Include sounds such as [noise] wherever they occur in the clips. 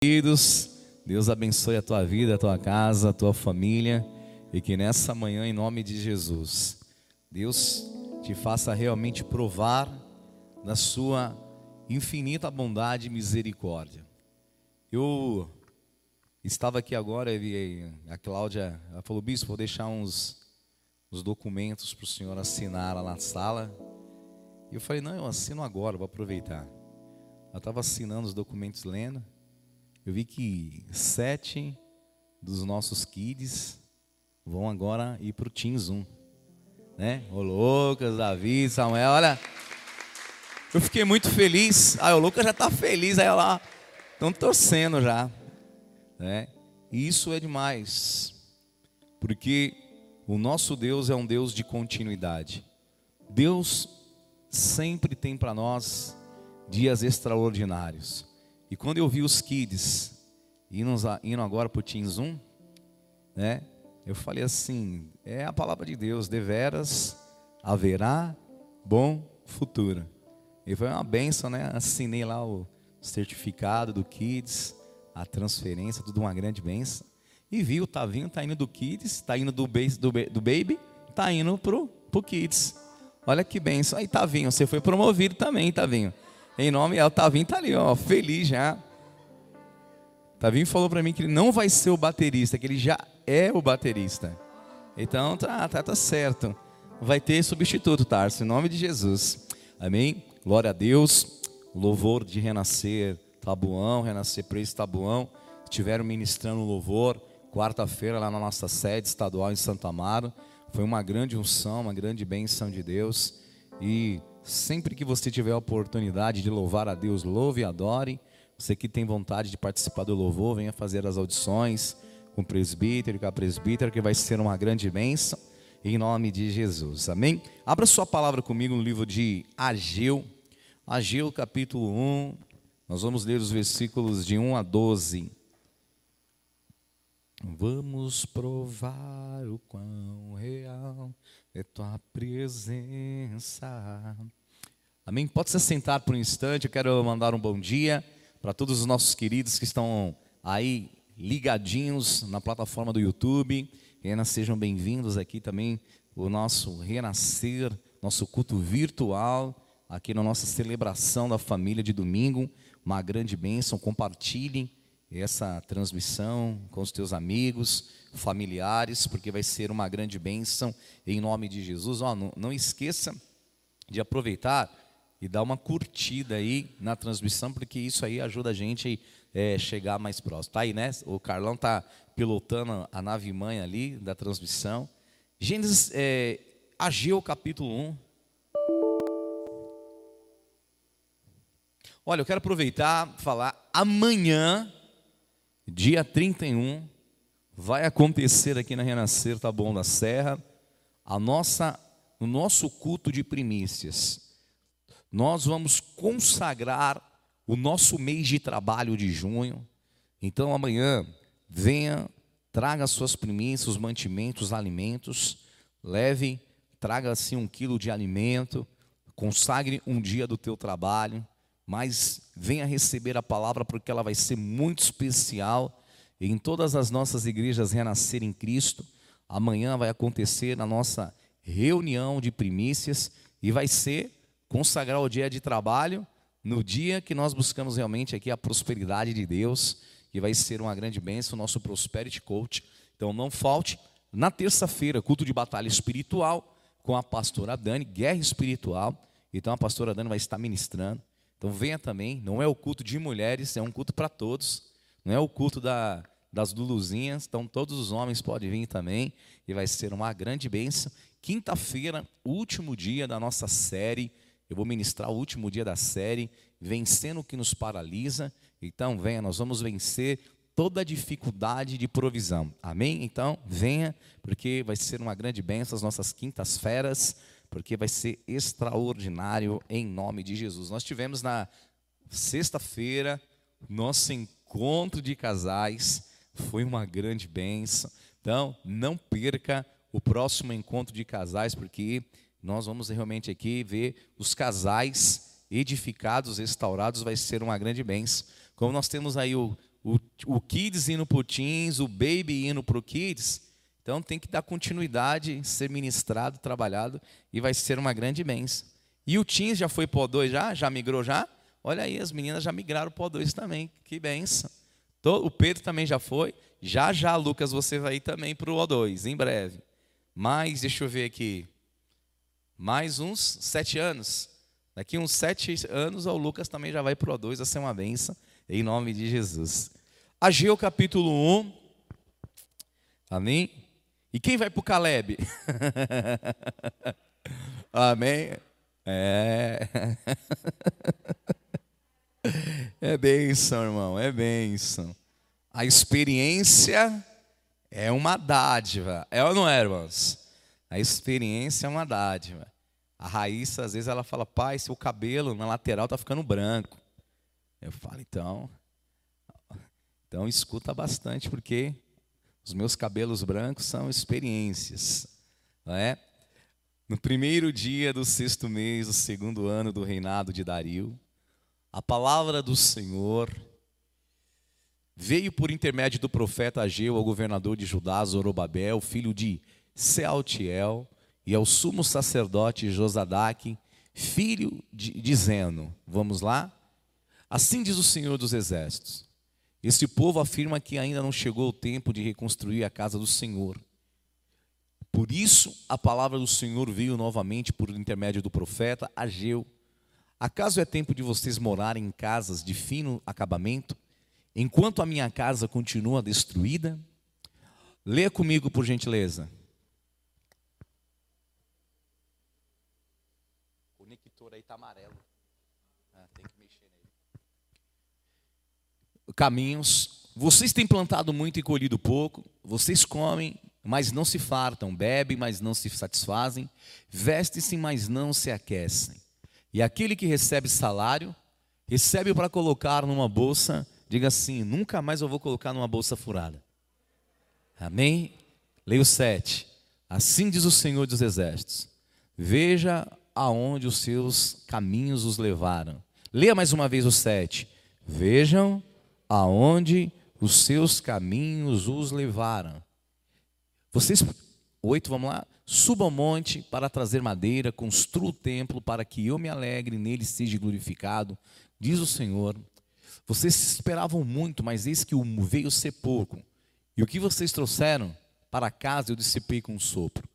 Queridos, Deus abençoe a tua vida, a tua casa, a tua família e que nessa manhã, em nome de Jesus, Deus te faça realmente provar da sua infinita bondade e misericórdia. Eu estava aqui agora e a Cláudia falou, bispo, vou deixar uns, uns documentos para o senhor assinar lá na sala. E eu falei, não, eu assino agora, vou aproveitar. Ela estava assinando os documentos lendo eu vi que sete dos nossos kids vão agora ir para o Team Zoom. Né? O Lucas, Davi, Samuel, olha. Eu fiquei muito feliz. Ah, o Lucas já está feliz, aí lá. Estão torcendo já. Né? E isso é demais. Porque o nosso Deus é um Deus de continuidade. Deus sempre tem para nós dias extraordinários. E quando eu vi os kids indo, agora para o Team Zoom, né? Eu falei assim, é a palavra de Deus, deveras haverá bom futuro. E foi uma benção, né? Assinei lá o certificado do Kids, a transferência, tudo uma grande benção. E vi o Tavinho tá indo do Kids, tá indo do, do, do Baby, tá indo pro, pro Kids. Olha que benção. Aí Tavinho, você foi promovido também, Tavinho. Em nome, o Tavinho tá ali, ó, feliz já. Tavinho falou para mim que ele não vai ser o baterista, que ele já é o baterista. Então tá, tá, tá certo. Vai ter substituto, Tarso, em nome de Jesus. Amém? Glória a Deus. Louvor de renascer, Tabuão, renascer preço Tabuão. Estiveram ministrando louvor quarta-feira lá na nossa sede estadual em Santa Amaro. Foi uma grande unção, uma grande bênção de Deus. E Sempre que você tiver a oportunidade de louvar a Deus, louve e adore. Você que tem vontade de participar do louvor, venha fazer as audições com o presbítero com a presbítera, que vai ser uma grande bênção, em nome de Jesus. Amém? Abra sua palavra comigo no livro de Ageu, Ageu capítulo 1. Nós vamos ler os versículos de 1 a 12. Vamos provar o quão real é tua presença. Amém? Pode se sentar por um instante. Eu quero mandar um bom dia para todos os nossos queridos que estão aí ligadinhos na plataforma do YouTube. Renas, sejam bem-vindos aqui também o nosso renascer, nosso culto virtual, aqui na nossa celebração da família de domingo. Uma grande bênção. Compartilhem essa transmissão com os teus amigos, familiares, porque vai ser uma grande bênção em nome de Jesus. Oh, não, não esqueça de aproveitar e dar uma curtida aí na transmissão, porque isso aí ajuda a gente a é, chegar mais próximo. Tá aí, né? O Carlão tá pilotando a nave mãe ali da transmissão. Gênesis, é, Ageu capítulo 1. Olha, eu quero aproveitar falar amanhã, dia 31, vai acontecer aqui na Renascer Bom da Serra, a nossa, o nosso culto de primícias nós vamos consagrar o nosso mês de trabalho de junho. Então amanhã, venha, traga as suas primícias, os mantimentos, os alimentos, leve, traga assim um quilo de alimento, consagre um dia do teu trabalho, mas venha receber a palavra porque ela vai ser muito especial em todas as nossas igrejas renascer em Cristo. Amanhã vai acontecer a nossa reunião de primícias e vai ser consagrar o dia de trabalho no dia que nós buscamos realmente aqui a prosperidade de Deus, que vai ser uma grande bênção, o nosso Prosperity Coach. Então não falte, na terça-feira, culto de batalha espiritual com a pastora Dani, guerra espiritual. Então a pastora Dani vai estar ministrando. Então venha também, não é o culto de mulheres, é um culto para todos. Não é o culto da, das Luluzinhas, então todos os homens podem vir também e vai ser uma grande bênção. Quinta-feira, último dia da nossa série eu vou ministrar o último dia da série, vencendo o que nos paralisa. Então, venha, nós vamos vencer toda dificuldade de provisão. Amém? Então, venha, porque vai ser uma grande bênção as nossas quintas-feras, porque vai ser extraordinário em nome de Jesus. Nós tivemos na sexta-feira nosso encontro de casais, foi uma grande bênção. Então, não perca o próximo encontro de casais, porque nós vamos realmente aqui ver os casais edificados, restaurados, vai ser uma grande bênção. Como nós temos aí o, o o, Kids indo para o Teens, o Baby indo para o Kids. Então tem que dar continuidade, ser ministrado, trabalhado, e vai ser uma grande bênção. E o Teens já foi para o 2 já? Já migrou já? Olha aí, as meninas já migraram para o 2 também, que bênção. O Pedro também já foi. Já já, Lucas, você vai ir também para o O2, em breve. Mais, deixa eu ver aqui, mais uns sete anos. Daqui uns sete anos, o Lucas também já vai para o O2, vai ser uma benção, em nome de Jesus. Ageu capítulo 1. Amém? E quem vai para o Caleb? [laughs] Amém? É. [laughs] É bênção, irmão, é bênção. A experiência é uma dádiva. É ou não é, irmãos? A experiência é uma dádiva. A Raíssa, às vezes, ela fala, pai, seu cabelo na lateral está ficando branco. Eu falo, então. Então escuta bastante, porque os meus cabelos brancos são experiências. Não é? No primeiro dia do sexto mês, do segundo ano do reinado de Dario, a palavra do Senhor veio por intermédio do profeta Ageu ao governador de Judá, Zorobabel, filho de Sealtiel, e ao sumo sacerdote Josadaque, filho de, Zeno. Vamos lá? Assim diz o Senhor dos Exércitos: Este povo afirma que ainda não chegou o tempo de reconstruir a casa do Senhor. Por isso, a palavra do Senhor veio novamente por intermédio do profeta Ageu Acaso é tempo de vocês morarem em casas de fino acabamento, enquanto a minha casa continua destruída? Leia comigo, por gentileza. O conector aí está amarelo. Ah, tem que mexer nele. Caminhos. Vocês têm plantado muito e colhido pouco. Vocês comem, mas não se fartam. Bebem, mas não se satisfazem. Vestem-se, mas não se aquecem. E aquele que recebe salário, recebe para colocar numa bolsa, diga assim: nunca mais eu vou colocar numa bolsa furada. Amém? Leia o 7. Assim diz o Senhor dos Exércitos: Veja aonde os seus caminhos os levaram. Leia mais uma vez o 7. Vejam aonde os seus caminhos os levaram. Vocês, oito, vamos lá. Suba ao monte para trazer madeira, construa o templo para que eu me alegre nele seja glorificado, diz o Senhor. Vocês esperavam muito, mas eis que veio ser pouco. E o que vocês trouxeram para casa eu dissipei com um sopro.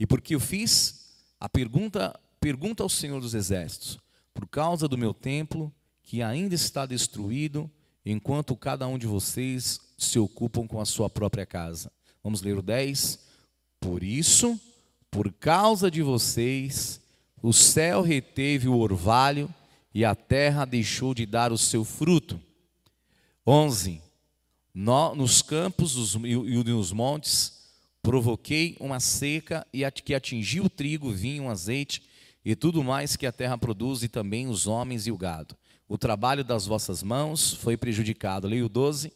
E porque eu fiz a pergunta, pergunta ao Senhor dos Exércitos, por causa do meu templo que ainda está destruído, enquanto cada um de vocês se ocupam com a sua própria casa. Vamos ler o 10. Por isso, por causa de vocês, o céu reteve o orvalho e a terra deixou de dar o seu fruto. 11. nos campos e nos montes provoquei uma seca e que atingiu o trigo, vinho, azeite e tudo mais que a terra produz e também os homens e o gado. O trabalho das vossas mãos foi prejudicado. Leio 12.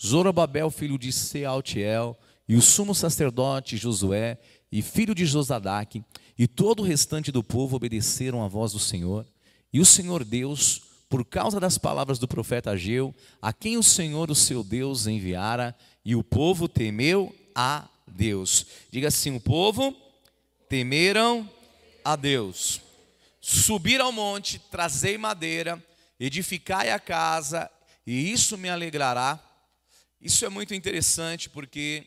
Zorobabel, filho de Sealtiel, e o sumo sacerdote Josué e filho de Josadaque, e todo o restante do povo obedeceram à voz do Senhor. E o Senhor Deus, por causa das palavras do profeta Ageu, a quem o Senhor, o seu Deus, enviara, e o povo temeu a Deus. Diga assim: o povo temeram a Deus. Subir ao monte, trazei madeira, edificai a casa, e isso me alegrará. Isso é muito interessante porque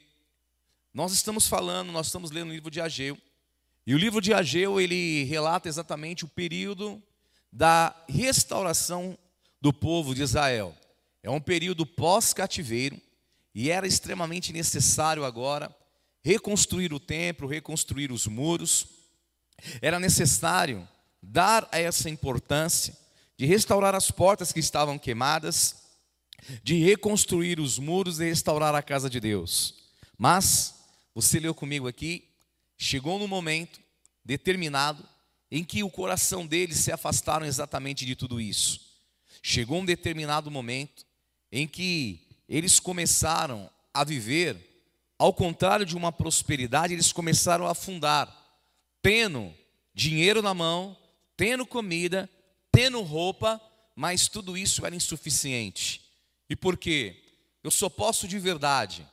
nós estamos falando, nós estamos lendo o livro de Ageu. E o livro de Ageu, ele relata exatamente o período da restauração do povo de Israel. É um período pós-cativeiro e era extremamente necessário agora reconstruir o templo, reconstruir os muros. Era necessário dar a essa importância de restaurar as portas que estavam queimadas, de reconstruir os muros e restaurar a casa de Deus. Mas você leu comigo aqui, chegou no momento determinado em que o coração deles se afastaram exatamente de tudo isso. Chegou um determinado momento em que eles começaram a viver, ao contrário de uma prosperidade, eles começaram a afundar, tendo dinheiro na mão, tendo comida, tendo roupa, mas tudo isso era insuficiente. E por quê? eu só posso de verdade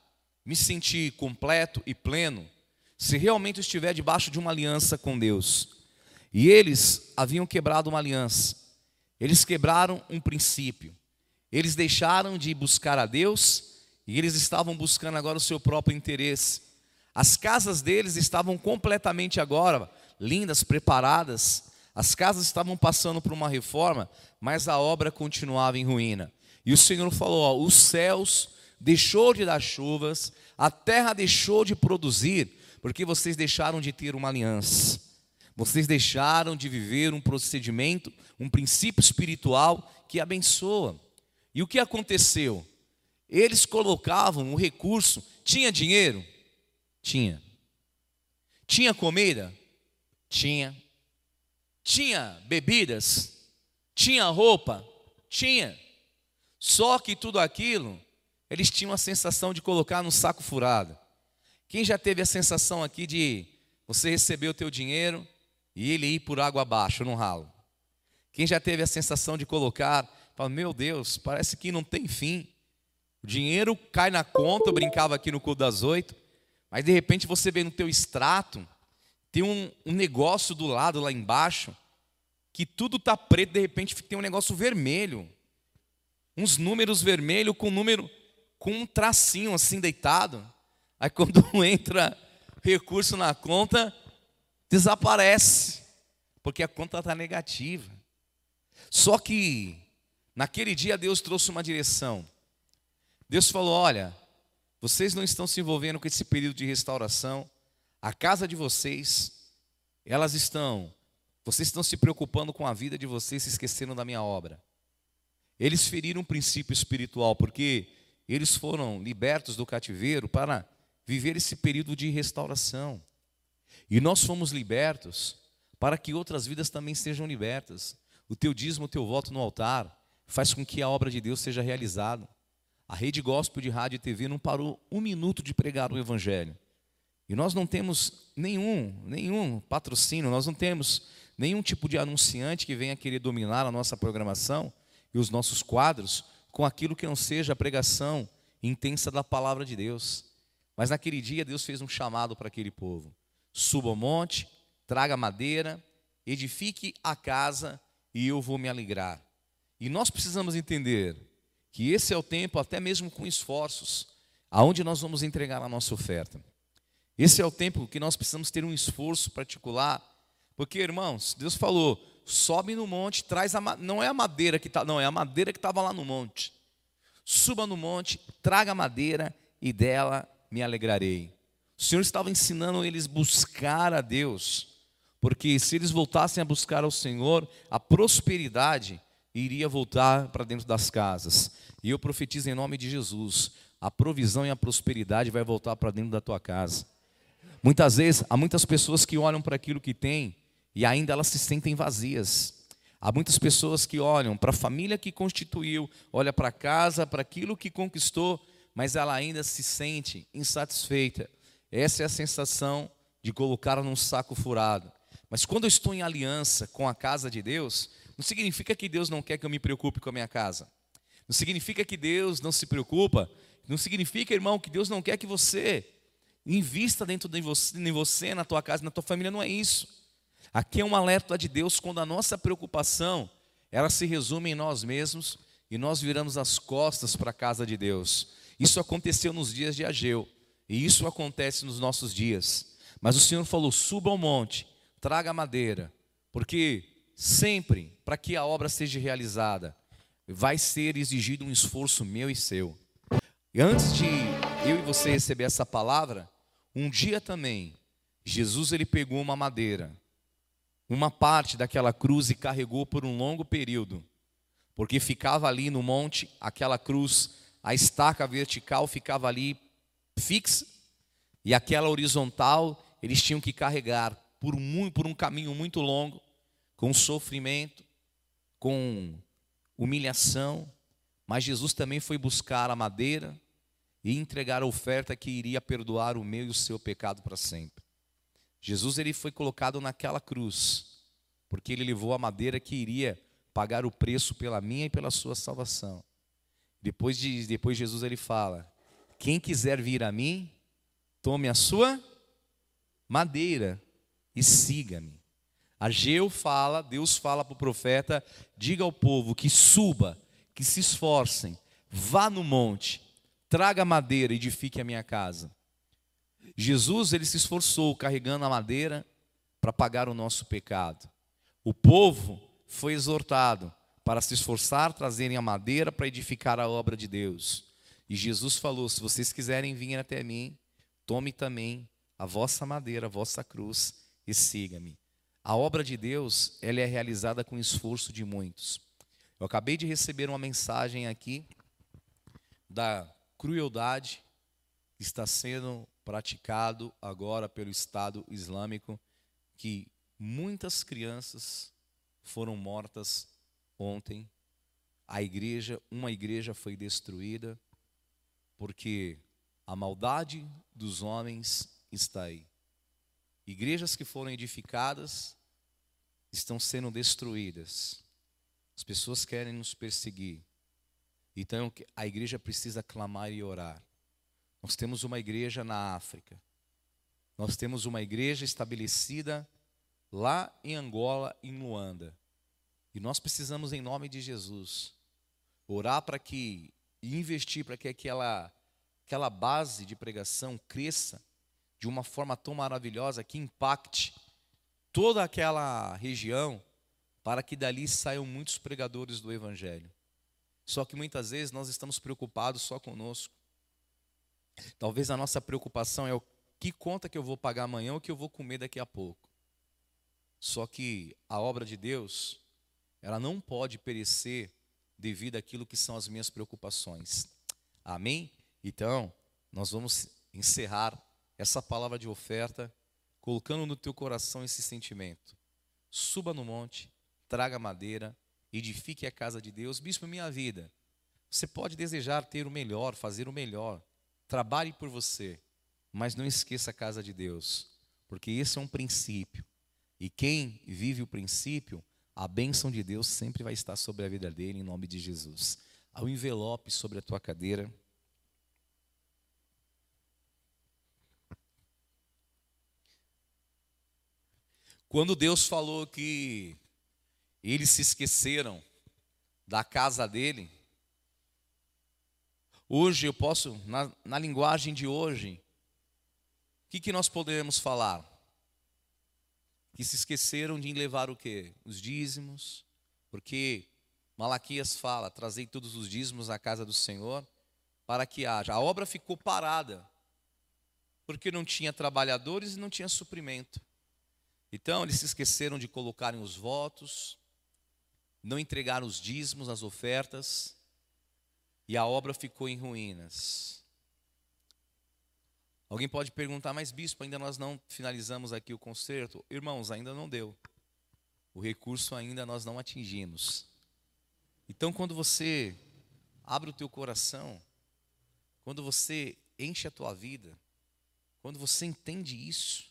me sentir completo e pleno se realmente estiver debaixo de uma aliança com Deus. E eles haviam quebrado uma aliança, eles quebraram um princípio, eles deixaram de buscar a Deus e eles estavam buscando agora o seu próprio interesse. As casas deles estavam completamente agora lindas, preparadas, as casas estavam passando por uma reforma, mas a obra continuava em ruína. E o Senhor falou: ó, os céus deixou de dar chuvas, a terra deixou de produzir, porque vocês deixaram de ter uma aliança. Vocês deixaram de viver um procedimento, um princípio espiritual que abençoa. E o que aconteceu? Eles colocavam o recurso, tinha dinheiro? Tinha. Tinha comida? Tinha. Tinha bebidas? Tinha roupa? Tinha. Só que tudo aquilo, eles tinham a sensação de colocar no saco furado. Quem já teve a sensação aqui de você receber o teu dinheiro e ele ir por água abaixo no ralo? Quem já teve a sensação de colocar, fala, meu Deus, parece que não tem fim. O dinheiro cai na conta, eu brincava aqui no culto das oito, mas de repente você vê no teu extrato, tem um, um negócio do lado lá embaixo, que tudo está preto, de repente tem um negócio vermelho. Uns números vermelhos com número, com um tracinho assim deitado. Aí [laughs] quando entra recurso na conta, desaparece, porque a conta está negativa. Só que naquele dia Deus trouxe uma direção. Deus falou: olha, vocês não estão se envolvendo com esse período de restauração. A casa de vocês, elas estão, vocês estão se preocupando com a vida de vocês, se esquecendo da minha obra. Eles feriram um princípio espiritual, porque eles foram libertos do cativeiro para viver esse período de restauração. E nós fomos libertos para que outras vidas também sejam libertas. O teu dízimo, o teu voto no altar, faz com que a obra de Deus seja realizada. A rede gospel de rádio e TV não parou um minuto de pregar o Evangelho. E nós não temos nenhum, nenhum patrocínio, nós não temos nenhum tipo de anunciante que venha querer dominar a nossa programação e os nossos quadros com aquilo que não seja a pregação intensa da palavra de Deus. Mas naquele dia Deus fez um chamado para aquele povo: suba ao monte, traga madeira, edifique a casa e eu vou me alegrar. E nós precisamos entender que esse é o tempo, até mesmo com esforços, aonde nós vamos entregar a nossa oferta. Esse é o tempo que nós precisamos ter um esforço particular, porque, irmãos, Deus falou: sobe no monte, traz a não é a madeira que está, não, é a madeira que estava lá no monte. Suba no monte, traga a madeira e dela me alegrarei. O Senhor estava ensinando eles buscar a Deus, porque se eles voltassem a buscar ao Senhor, a prosperidade iria voltar para dentro das casas. E eu profetizo em nome de Jesus: a provisão e a prosperidade vai voltar para dentro da tua casa. Muitas vezes, há muitas pessoas que olham para aquilo que têm e ainda elas se sentem vazias. Há muitas pessoas que olham para a família que constituiu, olha para casa, para aquilo que conquistou, mas ela ainda se sente insatisfeita. Essa é a sensação de colocar num saco furado. Mas quando eu estou em aliança com a casa de Deus, não significa que Deus não quer que eu me preocupe com a minha casa. Não significa que Deus não se preocupa. Não significa, irmão, que Deus não quer que você Invista dentro de você, em você, na tua casa, na tua família, não é isso. Aqui é um alerta de Deus quando a nossa preocupação, ela se resume em nós mesmos e nós viramos as costas para a casa de Deus. Isso aconteceu nos dias de Ageu e isso acontece nos nossos dias. Mas o Senhor falou: suba ao monte, traga madeira, porque sempre, para que a obra seja realizada, vai ser exigido um esforço meu e seu. E antes de eu e você receber essa palavra, um dia também, Jesus ele pegou uma madeira, uma parte daquela cruz e carregou por um longo período, porque ficava ali no monte aquela cruz, a estaca vertical ficava ali fixa e aquela horizontal eles tinham que carregar por um, por um caminho muito longo, com sofrimento, com humilhação, mas Jesus também foi buscar a madeira e entregar a oferta que iria perdoar o meu e o seu pecado para sempre. Jesus ele foi colocado naquela cruz, porque ele levou a madeira que iria pagar o preço pela minha e pela sua salvação. Depois de depois Jesus ele fala: Quem quiser vir a mim, tome a sua madeira e siga-me. Ageu fala, Deus fala para o profeta: diga ao povo que suba, que se esforcem, vá no monte, traga madeira e edifique a minha casa. Jesus ele se esforçou carregando a madeira para pagar o nosso pecado. O povo foi exortado para se esforçar, trazerem a madeira para edificar a obra de Deus. E Jesus falou: se vocês quiserem vir até mim, tome também a vossa madeira, a vossa cruz e siga-me. A obra de Deus, ela é realizada com esforço de muitos. Eu acabei de receber uma mensagem aqui da crueldade que está sendo praticado agora pelo Estado Islâmico, que muitas crianças foram mortas ontem. A igreja, uma igreja foi destruída porque a maldade dos homens está aí. Igrejas que foram edificadas estão sendo destruídas. As pessoas querem nos perseguir. Então a igreja precisa clamar e orar. Nós temos uma igreja na África. Nós temos uma igreja estabelecida lá em Angola, em Luanda. E nós precisamos, em nome de Jesus, orar para que, e investir para que aquela, aquela base de pregação cresça de uma forma tão maravilhosa que impacte toda aquela região, para que dali saiam muitos pregadores do Evangelho. Só que muitas vezes nós estamos preocupados só conosco. Talvez a nossa preocupação é o que conta que eu vou pagar amanhã ou o que eu vou comer daqui a pouco. Só que a obra de Deus, ela não pode perecer devido àquilo que são as minhas preocupações. Amém? Então, nós vamos encerrar essa palavra de oferta colocando no teu coração esse sentimento. Suba no monte, traga madeira, edifique a casa de Deus. Bispo, minha vida. Você pode desejar ter o melhor, fazer o melhor. Trabalhe por você, mas não esqueça a casa de Deus, porque esse é um princípio. E quem vive o princípio, a bênção de Deus sempre vai estar sobre a vida dele, em nome de Jesus. Ao envelope sobre a tua cadeira. Quando Deus falou que eles se esqueceram da casa dele. Hoje eu posso, na, na linguagem de hoje, o que, que nós podemos falar? Que se esqueceram de levar o quê? Os dízimos, porque Malaquias fala: trazei todos os dízimos à casa do Senhor, para que haja. A obra ficou parada, porque não tinha trabalhadores e não tinha suprimento. Então eles se esqueceram de colocarem os votos, não entregaram os dízimos, as ofertas, e a obra ficou em ruínas. Alguém pode perguntar, mas bispo, ainda nós não finalizamos aqui o concerto? Irmãos, ainda não deu. O recurso ainda nós não atingimos. Então, quando você abre o teu coração, quando você enche a tua vida, quando você entende isso,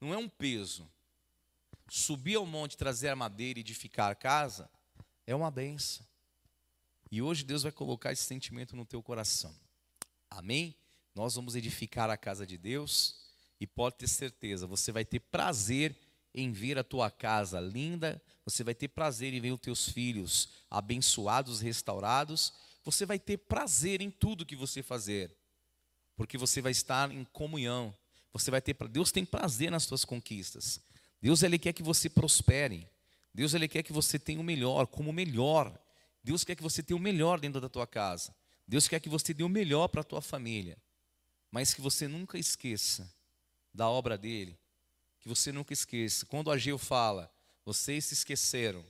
não é um peso, subir ao monte, trazer a madeira e edificar a casa, é uma benção. E hoje Deus vai colocar esse sentimento no teu coração. Amém? Nós vamos edificar a casa de Deus e pode ter certeza, você vai ter prazer em ver a tua casa linda, você vai ter prazer em ver os teus filhos abençoados, restaurados, você vai ter prazer em tudo que você fazer, porque você vai estar em comunhão. Você vai ter Deus tem prazer nas tuas conquistas. Deus ele quer que você prospere. Deus ele quer que você tenha o melhor, como o melhor. Deus quer que você tenha o melhor dentro da tua casa. Deus quer que você dê o melhor para a tua família. Mas que você nunca esqueça da obra dele. Que você nunca esqueça. Quando Ageu fala, vocês se esqueceram,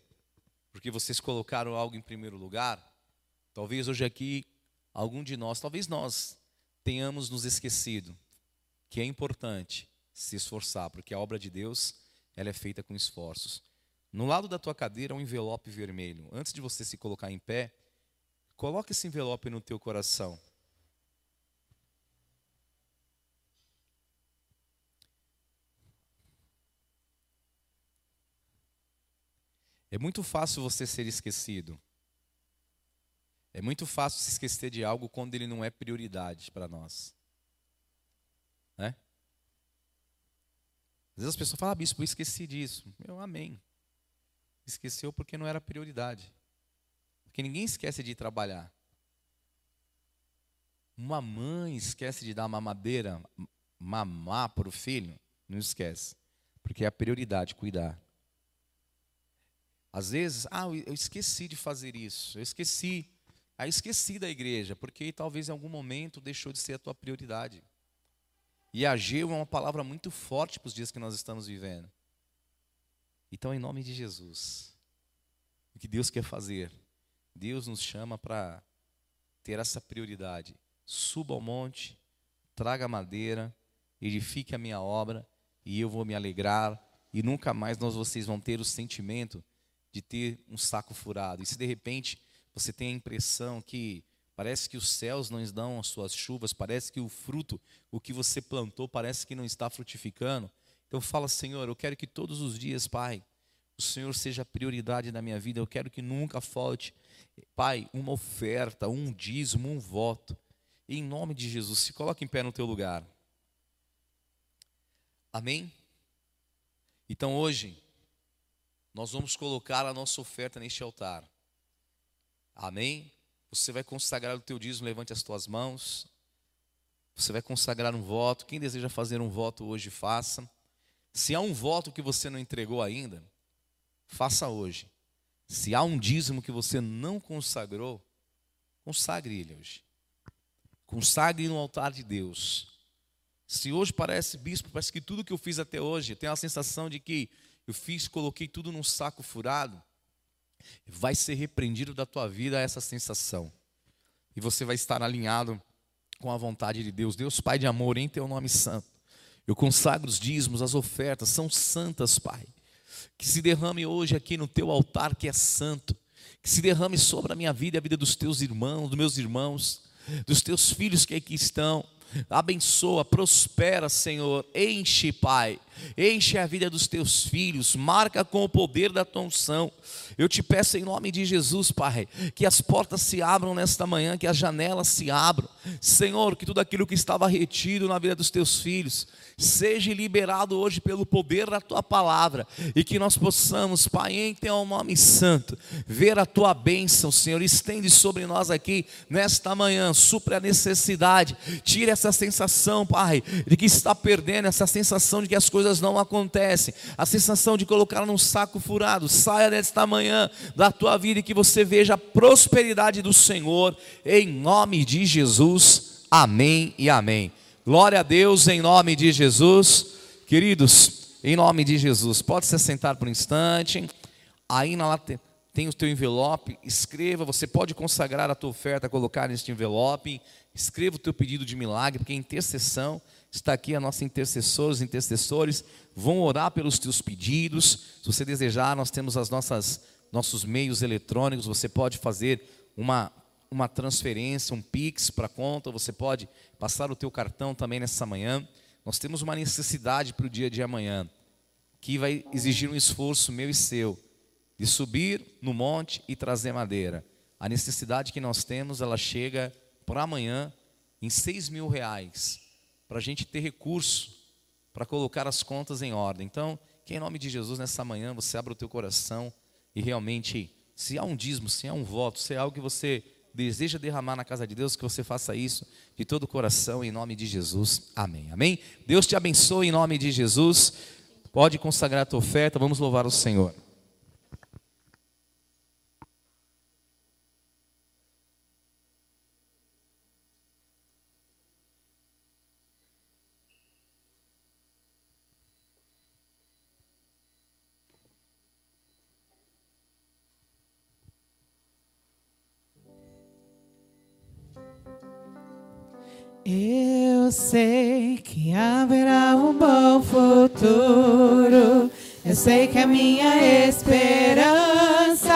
porque vocês colocaram algo em primeiro lugar. Talvez hoje aqui, algum de nós, talvez nós, tenhamos nos esquecido que é importante se esforçar, porque a obra de Deus ela é feita com esforços. No lado da tua cadeira, um envelope vermelho. Antes de você se colocar em pé, coloque esse envelope no teu coração. É muito fácil você ser esquecido. É muito fácil se esquecer de algo quando ele não é prioridade para nós. Né? Às vezes as pessoas falam, ah, bispo, eu esqueci disso. Eu, amém. Esqueceu porque não era prioridade. Porque ninguém esquece de ir trabalhar. Uma mãe esquece de dar mamadeira, mamar para o filho? Não esquece. Porque é a prioridade, cuidar. Às vezes, ah, eu esqueci de fazer isso, eu esqueci. Aí esqueci da igreja, porque talvez em algum momento deixou de ser a tua prioridade. E ageu é uma palavra muito forte para os dias que nós estamos vivendo. Então, em nome de Jesus, o que Deus quer fazer? Deus nos chama para ter essa prioridade. Suba ao monte, traga madeira, edifique a minha obra, e eu vou me alegrar, e nunca mais nós vocês vão ter o sentimento de ter um saco furado. E se de repente você tem a impressão que Parece que os céus não dão as suas chuvas, parece que o fruto, o que você plantou, parece que não está frutificando. Então fala, Senhor, eu quero que todos os dias, Pai, o Senhor seja a prioridade da minha vida. Eu quero que nunca falte, Pai, uma oferta, um dízimo, um voto. Em nome de Jesus, se coloque em pé no teu lugar. Amém? Então hoje, nós vamos colocar a nossa oferta neste altar. Amém? Você vai consagrar o teu dízimo, levante as tuas mãos. Você vai consagrar um voto. Quem deseja fazer um voto hoje, faça. Se há um voto que você não entregou ainda, faça hoje. Se há um dízimo que você não consagrou, consagre ele hoje. Consagre no altar de Deus. Se hoje parece, bispo, parece que tudo que eu fiz até hoje, eu tenho a sensação de que eu fiz, coloquei tudo num saco furado vai ser repreendido da tua vida essa sensação. E você vai estar alinhado com a vontade de Deus. Deus, Pai de amor, em teu nome santo. Eu consagro os dízimos, as ofertas, são santas, Pai. Que se derrame hoje aqui no teu altar que é santo. Que se derrame sobre a minha vida e a vida dos teus irmãos, dos meus irmãos, dos teus filhos que aqui estão. Abençoa, prospera, Senhor. Enche, Pai. Enche a vida dos teus filhos. Marca com o poder da tua unção. Eu te peço em nome de Jesus, Pai, que as portas se abram nesta manhã, que as janelas se abram. Senhor, que tudo aquilo que estava retido na vida dos teus filhos seja liberado hoje pelo poder da tua palavra e que nós possamos, Pai, em teu nome santo, ver a tua bênção, Senhor. Estende sobre nós aqui nesta manhã, supre a necessidade, tire essa sensação, Pai, de que está perdendo, essa sensação de que as coisas não acontecem, a sensação de colocar num saco furado. Saia nesta manhã da tua vida e que você veja a prosperidade do Senhor, em nome de Jesus. Amém e amém. Glória a Deus em nome de Jesus. Queridos, em nome de Jesus, pode se sentar por um instante. Aí na tem o teu envelope, escreva, você pode consagrar a tua oferta, colocar neste envelope, escreva o teu pedido de milagre, porque a intercessão está aqui, a nossa intercessores, intercessores vão orar pelos teus pedidos. Se você desejar, nós temos as nossas nossos meios eletrônicos, você pode fazer uma uma transferência, um Pix para a conta, você pode passar o teu cartão também nessa manhã. Nós temos uma necessidade para o dia de amanhã, que vai exigir um esforço meu e seu, de subir no monte e trazer madeira. A necessidade que nós temos, ela chega para amanhã em seis mil reais, para a gente ter recurso para colocar as contas em ordem. Então, que em nome de Jesus, nessa manhã, você abra o teu coração e realmente, se há um dízimo, se há um voto, se há algo que você deseja derramar na casa de Deus, que você faça isso de todo o coração, em nome de Jesus. Amém. Amém. Deus te abençoe em nome de Jesus. Pode consagrar a tua oferta, vamos louvar o Senhor. Sei que haverá um bom futuro. Eu sei que a minha esperança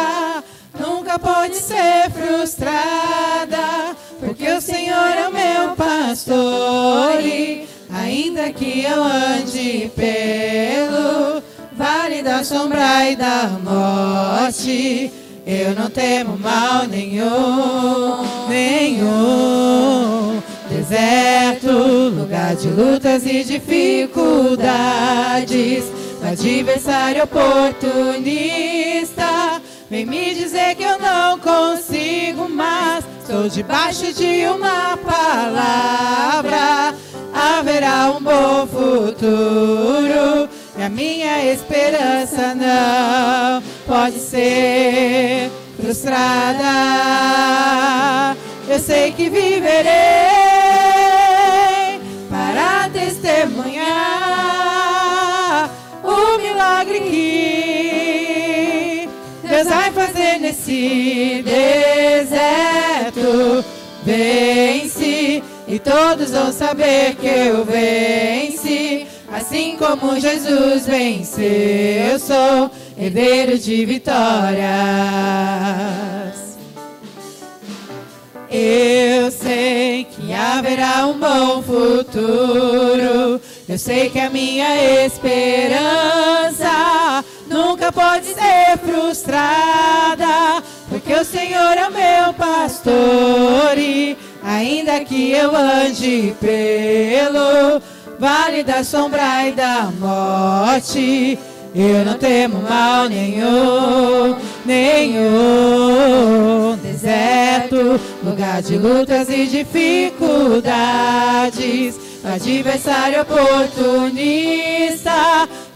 nunca pode ser frustrada, porque o Senhor é o meu pastor e ainda que eu ande pelo vale da sombra e da morte, Eu não temo mal nenhum, nenhum. Deserto, lugar de lutas e dificuldades. Adversário oportunista. Vem me dizer que eu não consigo mais. Estou debaixo de uma palavra. Haverá um bom futuro. E a minha esperança não pode ser frustrada. Eu sei que viverei que Deus vai fazer nesse deserto. Vence e todos vão saber que eu venci. Assim como Jesus venceu, eu sou herdeiro de vitórias. Eu sei que haverá um bom futuro. Eu sei que a minha esperança nunca pode ser frustrada, porque o Senhor é o meu pastor e ainda que eu ande pelo vale da sombra e da morte, eu não temo mal nenhum, nenhum deserto, lugar de lutas e dificuldades. Adversário oportunista,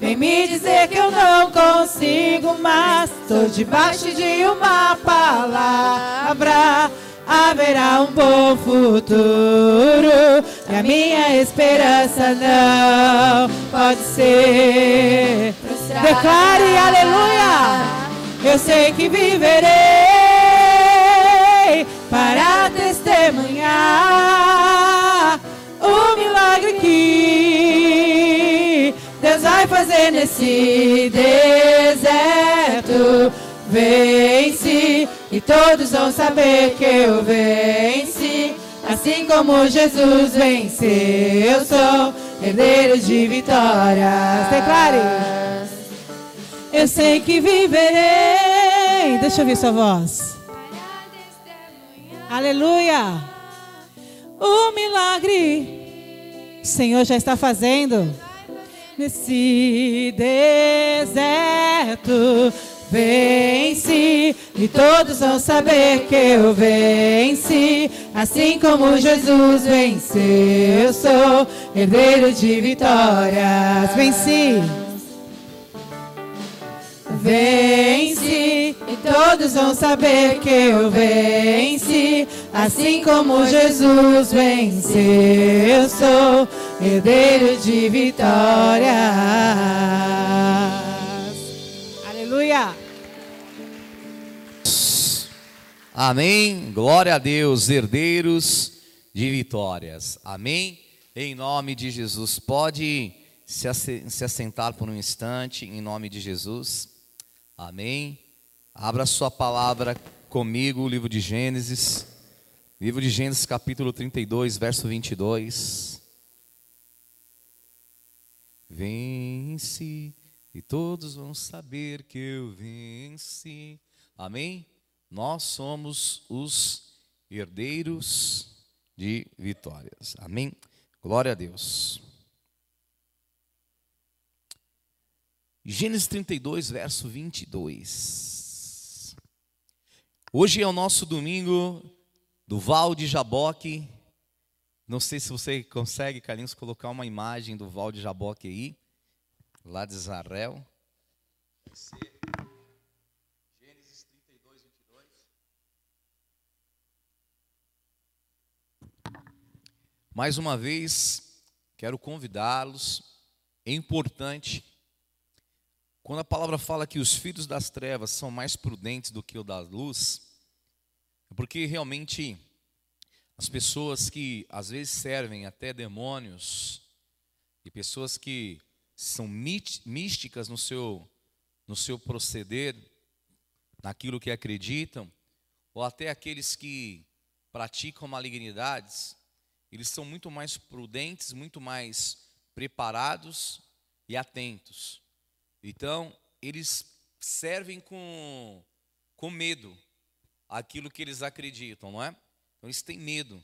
vem me dizer que eu não consigo mais. Estou debaixo de uma palavra haverá um bom futuro. E a minha esperança não pode ser. Declare aleluia. Eu sei que viverei para testemunhar Deus vai fazer nesse deserto. Vence e todos vão saber que eu venci. Assim como Jesus venceu, eu sou herdeiro de vitórias. Declare. Eu sei que viverei. Deixa eu ver sua voz. Aleluia. O milagre o Senhor já está fazendo nesse deserto Vence, e todos vão saber que eu venci. Assim como Jesus venceu, eu sou herdeiro de vitórias. Venci. Vence, e todos vão saber que eu venci. Assim como Jesus venceu, eu sou herdeiro de vitórias. Aleluia. Amém. Glória a Deus, herdeiros de vitórias. Amém. Em nome de Jesus. Pode se assentar por um instante, em nome de Jesus. Amém. Abra sua palavra comigo, o livro de Gênesis. Livro de Gênesis, capítulo 32, verso 22. Vence, e todos vão saber que eu venci. Amém? Nós somos os herdeiros de vitórias. Amém? Glória a Deus. Gênesis 32, verso 22. Hoje é o nosso domingo do Val de Jaboque. Não sei se você consegue, Carlinhos, colocar uma imagem do Val de Jaboque aí, lá de Israel. Gênesis 32, 22. Mais uma vez, quero convidá-los. É importante quando a palavra fala que os filhos das trevas são mais prudentes do que o da luz, porque realmente as pessoas que às vezes servem até demônios e pessoas que são místicas no seu no seu proceder, naquilo que acreditam, ou até aqueles que praticam malignidades, eles são muito mais prudentes, muito mais preparados e atentos. Então, eles servem com, com medo aquilo que eles acreditam, não é? Então eles têm medo.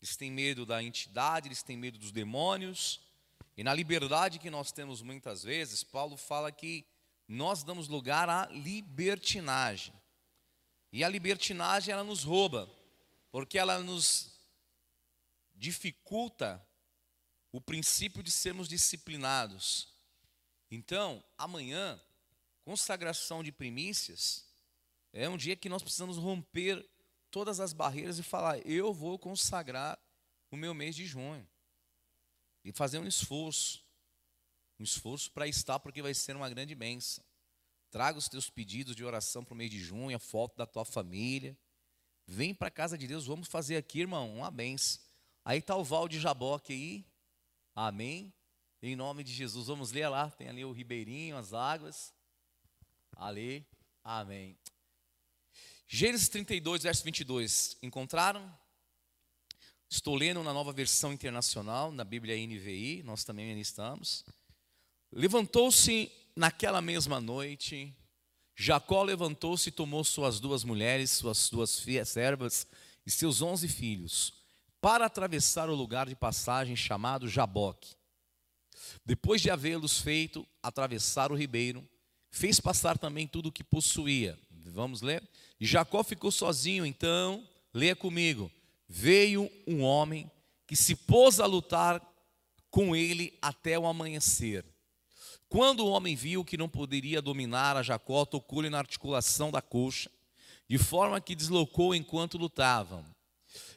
Eles têm medo da entidade, eles têm medo dos demônios. E na liberdade que nós temos muitas vezes, Paulo fala que nós damos lugar à libertinagem. E a libertinagem ela nos rouba, porque ela nos dificulta o princípio de sermos disciplinados. Então, amanhã, consagração de primícias, é um dia que nós precisamos romper todas as barreiras e falar: eu vou consagrar o meu mês de junho. E fazer um esforço. Um esforço para estar, porque vai ser uma grande bênção. Traga os teus pedidos de oração para o mês de junho, a foto da tua família. Vem para a casa de Deus, vamos fazer aqui, irmão, uma benção. Aí está o Val de Jaboque aí. Amém. Em nome de Jesus. Vamos ler lá. Tem ali o ribeirinho, as águas. Ali. Amém. Gênesis 32, verso 22. Encontraram? Estou lendo na nova versão internacional, na Bíblia NVI, nós também estamos. Levantou-se naquela mesma noite, Jacó levantou-se e tomou suas duas mulheres, suas duas servas e seus onze filhos, para atravessar o lugar de passagem chamado Jaboque. Depois de havê-los feito atravessar o ribeiro, fez passar também tudo o que possuía. Vamos ler? E Jacó ficou sozinho, então, leia comigo. Veio um homem que se pôs a lutar com ele até o amanhecer. Quando o homem viu que não poderia dominar a Jacó, tocou-lhe na articulação da coxa, de forma que deslocou enquanto lutavam.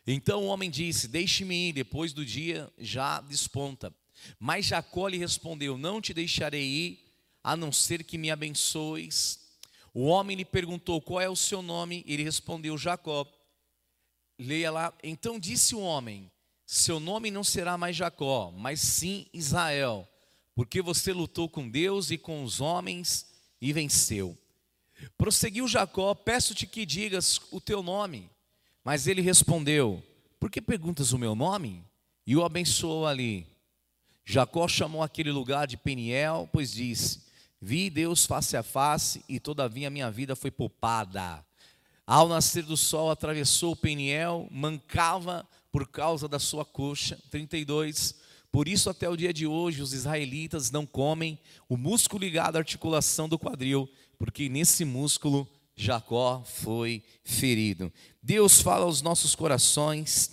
Então o homem disse: Deixe-me ir, depois do dia já desponta. Mas Jacó lhe respondeu: Não te deixarei ir, a não ser que me abençoes o homem lhe perguntou: Qual é o seu nome? Ele respondeu: Jacó. Leia lá. Então disse o homem: Seu nome não será mais Jacó, mas sim Israel, porque você lutou com Deus e com os homens e venceu. Prosseguiu Jacó: Peço-te que digas o teu nome. Mas ele respondeu: Por que perguntas o meu nome? E o abençoou ali. Jacó chamou aquele lugar de Peniel, pois disse: Vi Deus face a face e todavia minha vida foi poupada. Ao nascer do sol atravessou o Peniel, mancava por causa da sua coxa. 32. Por isso até o dia de hoje os israelitas não comem o músculo ligado à articulação do quadril, porque nesse músculo Jacó foi ferido. Deus fala aos nossos corações,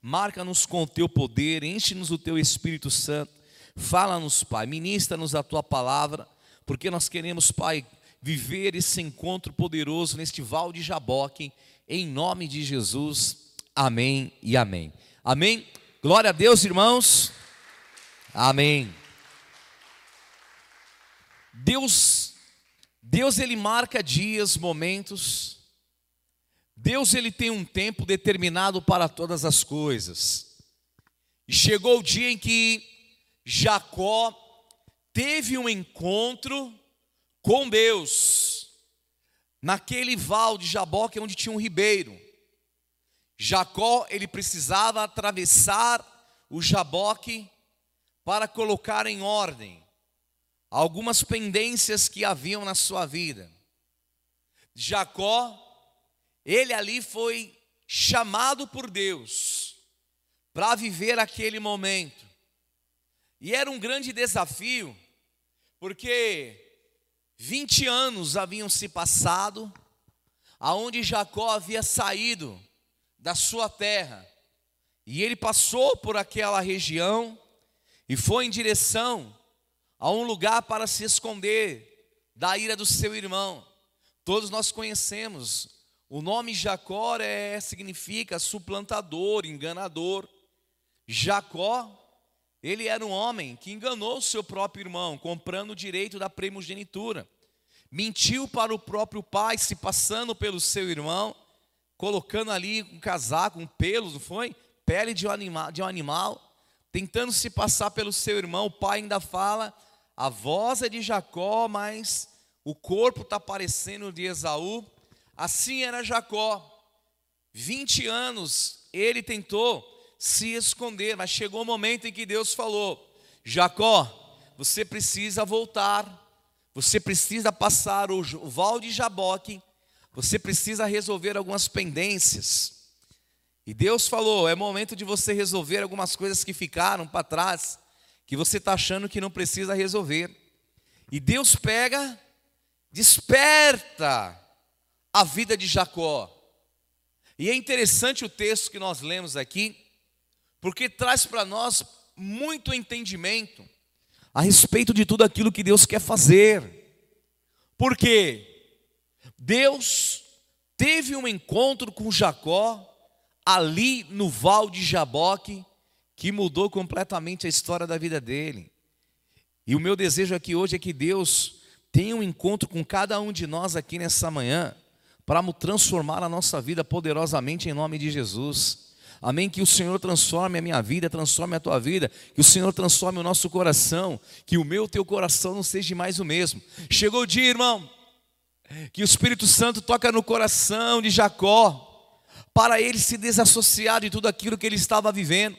marca-nos com o teu poder, enche-nos o teu Espírito Santo, fala-nos, Pai, ministra-nos a tua palavra porque nós queremos, Pai, viver esse encontro poderoso neste val de Jaboque, em nome de Jesus. Amém e amém. Amém. Glória a Deus, irmãos. Amém. Deus, Deus ele marca dias, momentos. Deus ele tem um tempo determinado para todas as coisas. E chegou o dia em que Jacó teve um encontro com Deus, naquele val de Jaboque onde tinha um ribeiro. Jacó, ele precisava atravessar o Jaboque para colocar em ordem algumas pendências que haviam na sua vida. Jacó, ele ali foi chamado por Deus para viver aquele momento. E era um grande desafio porque 20 anos haviam se passado, aonde Jacó havia saído da sua terra, e ele passou por aquela região e foi em direção a um lugar para se esconder da ira do seu irmão. Todos nós conhecemos. O nome Jacó é, significa suplantador, enganador. Jacó ele era um homem que enganou seu próprio irmão, comprando o direito da primogenitura. Mentiu para o próprio pai, se passando pelo seu irmão, colocando ali um casaco, um pelo, não foi? Pele de um animal, de um animal tentando se passar pelo seu irmão. O pai ainda fala: a voz é de Jacó, mas o corpo está parecendo de Esaú. Assim era Jacó. 20 anos ele tentou se esconder, mas chegou o momento em que Deus falou: Jacó, você precisa voltar, você precisa passar o, val de Jaboque, você precisa resolver algumas pendências. E Deus falou: é momento de você resolver algumas coisas que ficaram para trás, que você está achando que não precisa resolver. E Deus pega, desperta a vida de Jacó. E é interessante o texto que nós lemos aqui, porque traz para nós muito entendimento a respeito de tudo aquilo que Deus quer fazer. Porque Deus teve um encontro com Jacó ali no Val de Jaboque, que mudou completamente a história da vida dele. E o meu desejo aqui hoje é que Deus tenha um encontro com cada um de nós aqui nessa manhã, para transformar a nossa vida poderosamente em nome de Jesus. Amém? Que o Senhor transforme a minha vida, transforme a tua vida, que o Senhor transforme o nosso coração, que o meu teu coração não seja mais o mesmo. Chegou o dia, irmão, que o Espírito Santo toca no coração de Jacó, para ele se desassociar de tudo aquilo que ele estava vivendo.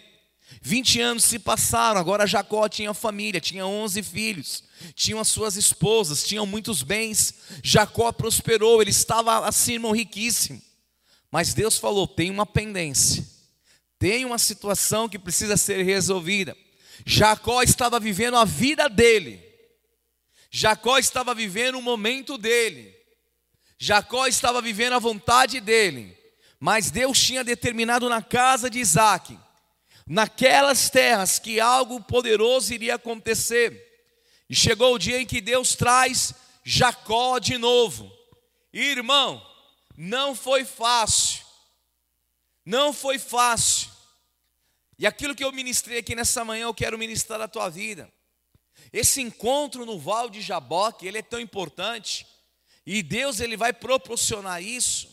20 anos se passaram, agora Jacó tinha família, tinha 11 filhos, tinham as suas esposas, tinham muitos bens. Jacó prosperou, ele estava assim, irmão, riquíssimo. Mas Deus falou: tem uma pendência tem uma situação que precisa ser resolvida. Jacó estava vivendo a vida dele. Jacó estava vivendo o momento dele. Jacó estava vivendo a vontade dele. Mas Deus tinha determinado na casa de Isaac, naquelas terras, que algo poderoso iria acontecer. E chegou o dia em que Deus traz Jacó de novo. irmão, não foi fácil. Não foi fácil. E aquilo que eu ministrei aqui nessa manhã, eu quero ministrar a tua vida. Esse encontro no Val de Jaboque, ele é tão importante. E Deus ele vai proporcionar isso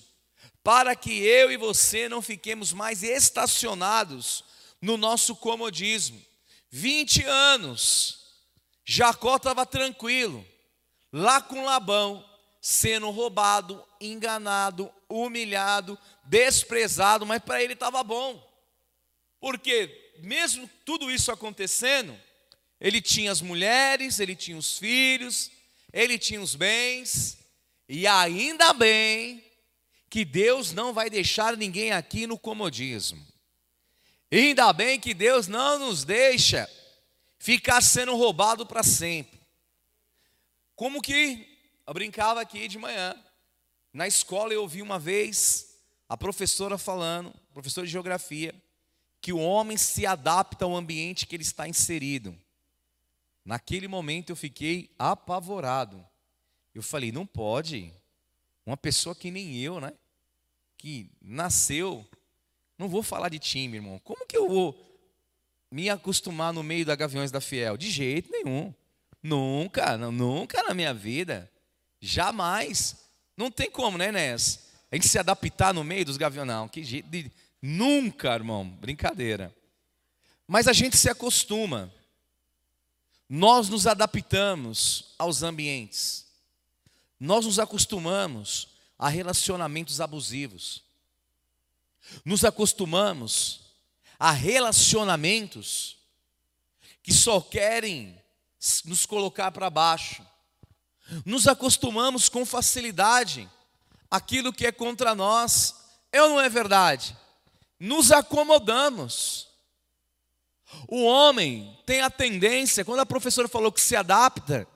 para que eu e você não fiquemos mais estacionados no nosso comodismo. 20 anos, Jacó estava tranquilo, lá com Labão, sendo roubado, enganado, humilhado, desprezado, mas para ele estava bom. Porque mesmo tudo isso acontecendo, ele tinha as mulheres, ele tinha os filhos, ele tinha os bens, e ainda bem que Deus não vai deixar ninguém aqui no comodismo. ainda bem que Deus não nos deixa ficar sendo roubado para sempre. Como que eu brincava aqui de manhã, na escola eu ouvi uma vez a professora falando, professora de geografia, que o homem se adapta ao ambiente que ele está inserido. Naquele momento eu fiquei apavorado. Eu falei, não pode. Uma pessoa que nem eu, né? Que nasceu. Não vou falar de time, irmão. Como que eu vou me acostumar no meio da Gaviões da Fiel? De jeito nenhum. Nunca, não, nunca na minha vida. Jamais. Não tem como, né, Ness? A gente se adaptar no meio dos gaviões. Não, que jeito de. Nunca, irmão. Brincadeira. Mas a gente se acostuma. Nós nos adaptamos aos ambientes. Nós nos acostumamos a relacionamentos abusivos. Nos acostumamos a relacionamentos que só querem nos colocar para baixo. Nos acostumamos com facilidade aquilo que é contra nós. É ou não é verdade? Nos acomodamos. O homem tem a tendência, quando a professora falou que se adapta,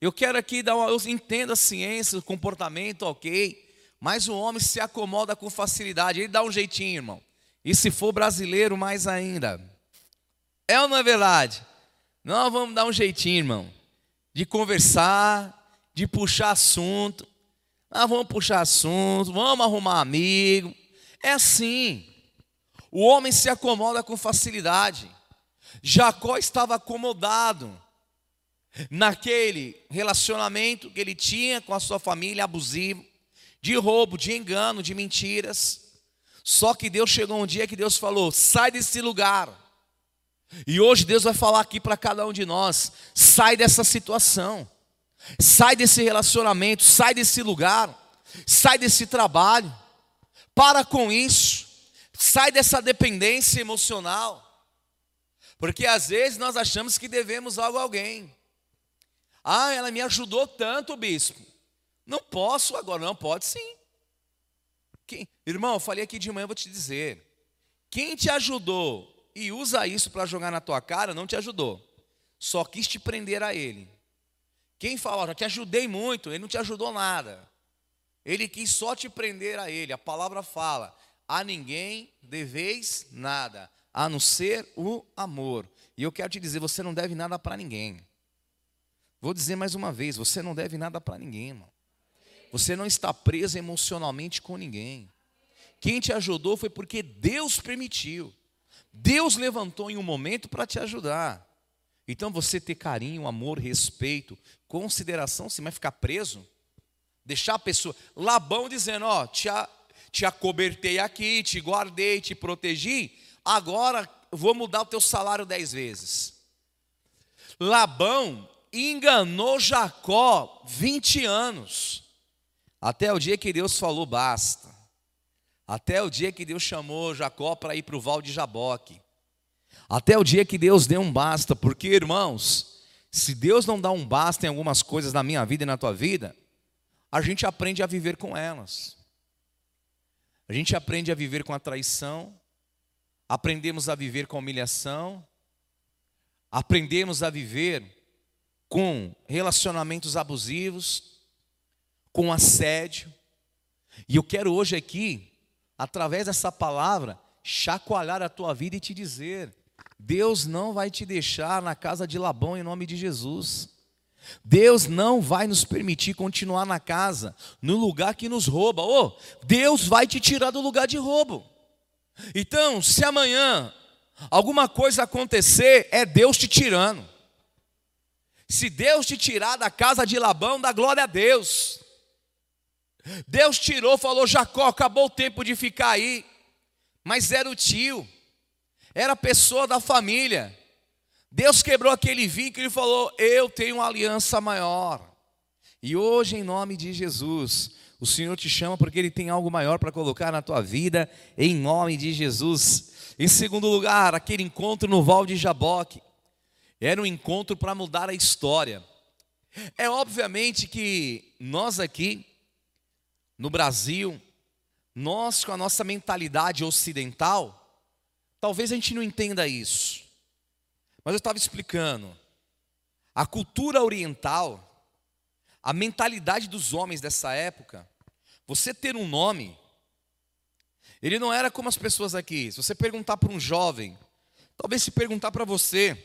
eu quero aqui dar uma, eu entendo a ciência, o comportamento, ok, mas o homem se acomoda com facilidade, ele dá um jeitinho, irmão. E se for brasileiro, mais ainda. É ou não é verdade? Nós vamos dar um jeitinho, irmão, de conversar, de puxar assunto. Ah, vamos puxar assunto, vamos arrumar amigo. É assim. O homem se acomoda com facilidade. Jacó estava acomodado naquele relacionamento que ele tinha com a sua família abusivo, de roubo, de engano, de mentiras. Só que Deus chegou um dia que Deus falou: sai desse lugar. E hoje Deus vai falar aqui para cada um de nós: sai dessa situação. Sai desse relacionamento, sai desse lugar, sai desse trabalho. Para com isso. Sai dessa dependência emocional. Porque às vezes nós achamos que devemos algo a alguém. Ah, ela me ajudou tanto, bispo. Não posso agora, não pode sim. Quem, irmão, eu falei aqui de manhã, vou te dizer. Quem te ajudou e usa isso para jogar na tua cara, não te ajudou. Só quis te prender a ele. Quem fala, já te ajudei muito, ele não te ajudou nada. Ele quis só te prender a ele. A palavra fala: a ninguém deveis nada, a não ser o amor. E eu quero te dizer, você não deve nada para ninguém. Vou dizer mais uma vez, você não deve nada para ninguém, irmão. Você não está preso emocionalmente com ninguém. Quem te ajudou foi porque Deus permitiu. Deus levantou em um momento para te ajudar. Então você ter carinho, amor, respeito, consideração, se vai ficar preso, deixar a pessoa. Labão dizendo: Ó, te, a, te acobertei aqui, te guardei, te protegi, agora vou mudar o teu salário dez vezes. Labão enganou Jacó 20 anos, até o dia que Deus falou basta, até o dia que Deus chamou Jacó para ir para o val de Jaboque, até o dia que Deus deu um basta, porque irmãos, se Deus não dá um basta em algumas coisas na minha vida e na tua vida, a gente aprende a viver com elas. A gente aprende a viver com a traição, aprendemos a viver com a humilhação, aprendemos a viver com relacionamentos abusivos, com assédio. E eu quero hoje aqui, através dessa palavra, chacoalhar a tua vida e te dizer: Deus não vai te deixar na casa de Labão em nome de Jesus. Deus não vai nos permitir continuar na casa, no lugar que nos rouba. Oh, Deus vai te tirar do lugar de roubo. Então, se amanhã alguma coisa acontecer, é Deus te tirando. Se Deus te tirar da casa de Labão, dá glória a Deus. Deus tirou, falou: Jacó, acabou o tempo de ficar aí. Mas era o tio era pessoa da família. Deus quebrou aquele vínculo e falou: Eu tenho uma aliança maior. E hoje, em nome de Jesus, o Senhor te chama porque Ele tem algo maior para colocar na tua vida, em nome de Jesus. Em segundo lugar, aquele encontro no Val de Jaboque. Era um encontro para mudar a história. É obviamente que nós aqui, no Brasil, nós com a nossa mentalidade ocidental, Talvez a gente não entenda isso, mas eu estava explicando. A cultura oriental, a mentalidade dos homens dessa época, você ter um nome, ele não era como as pessoas aqui. Se você perguntar para um jovem, talvez se perguntar para você,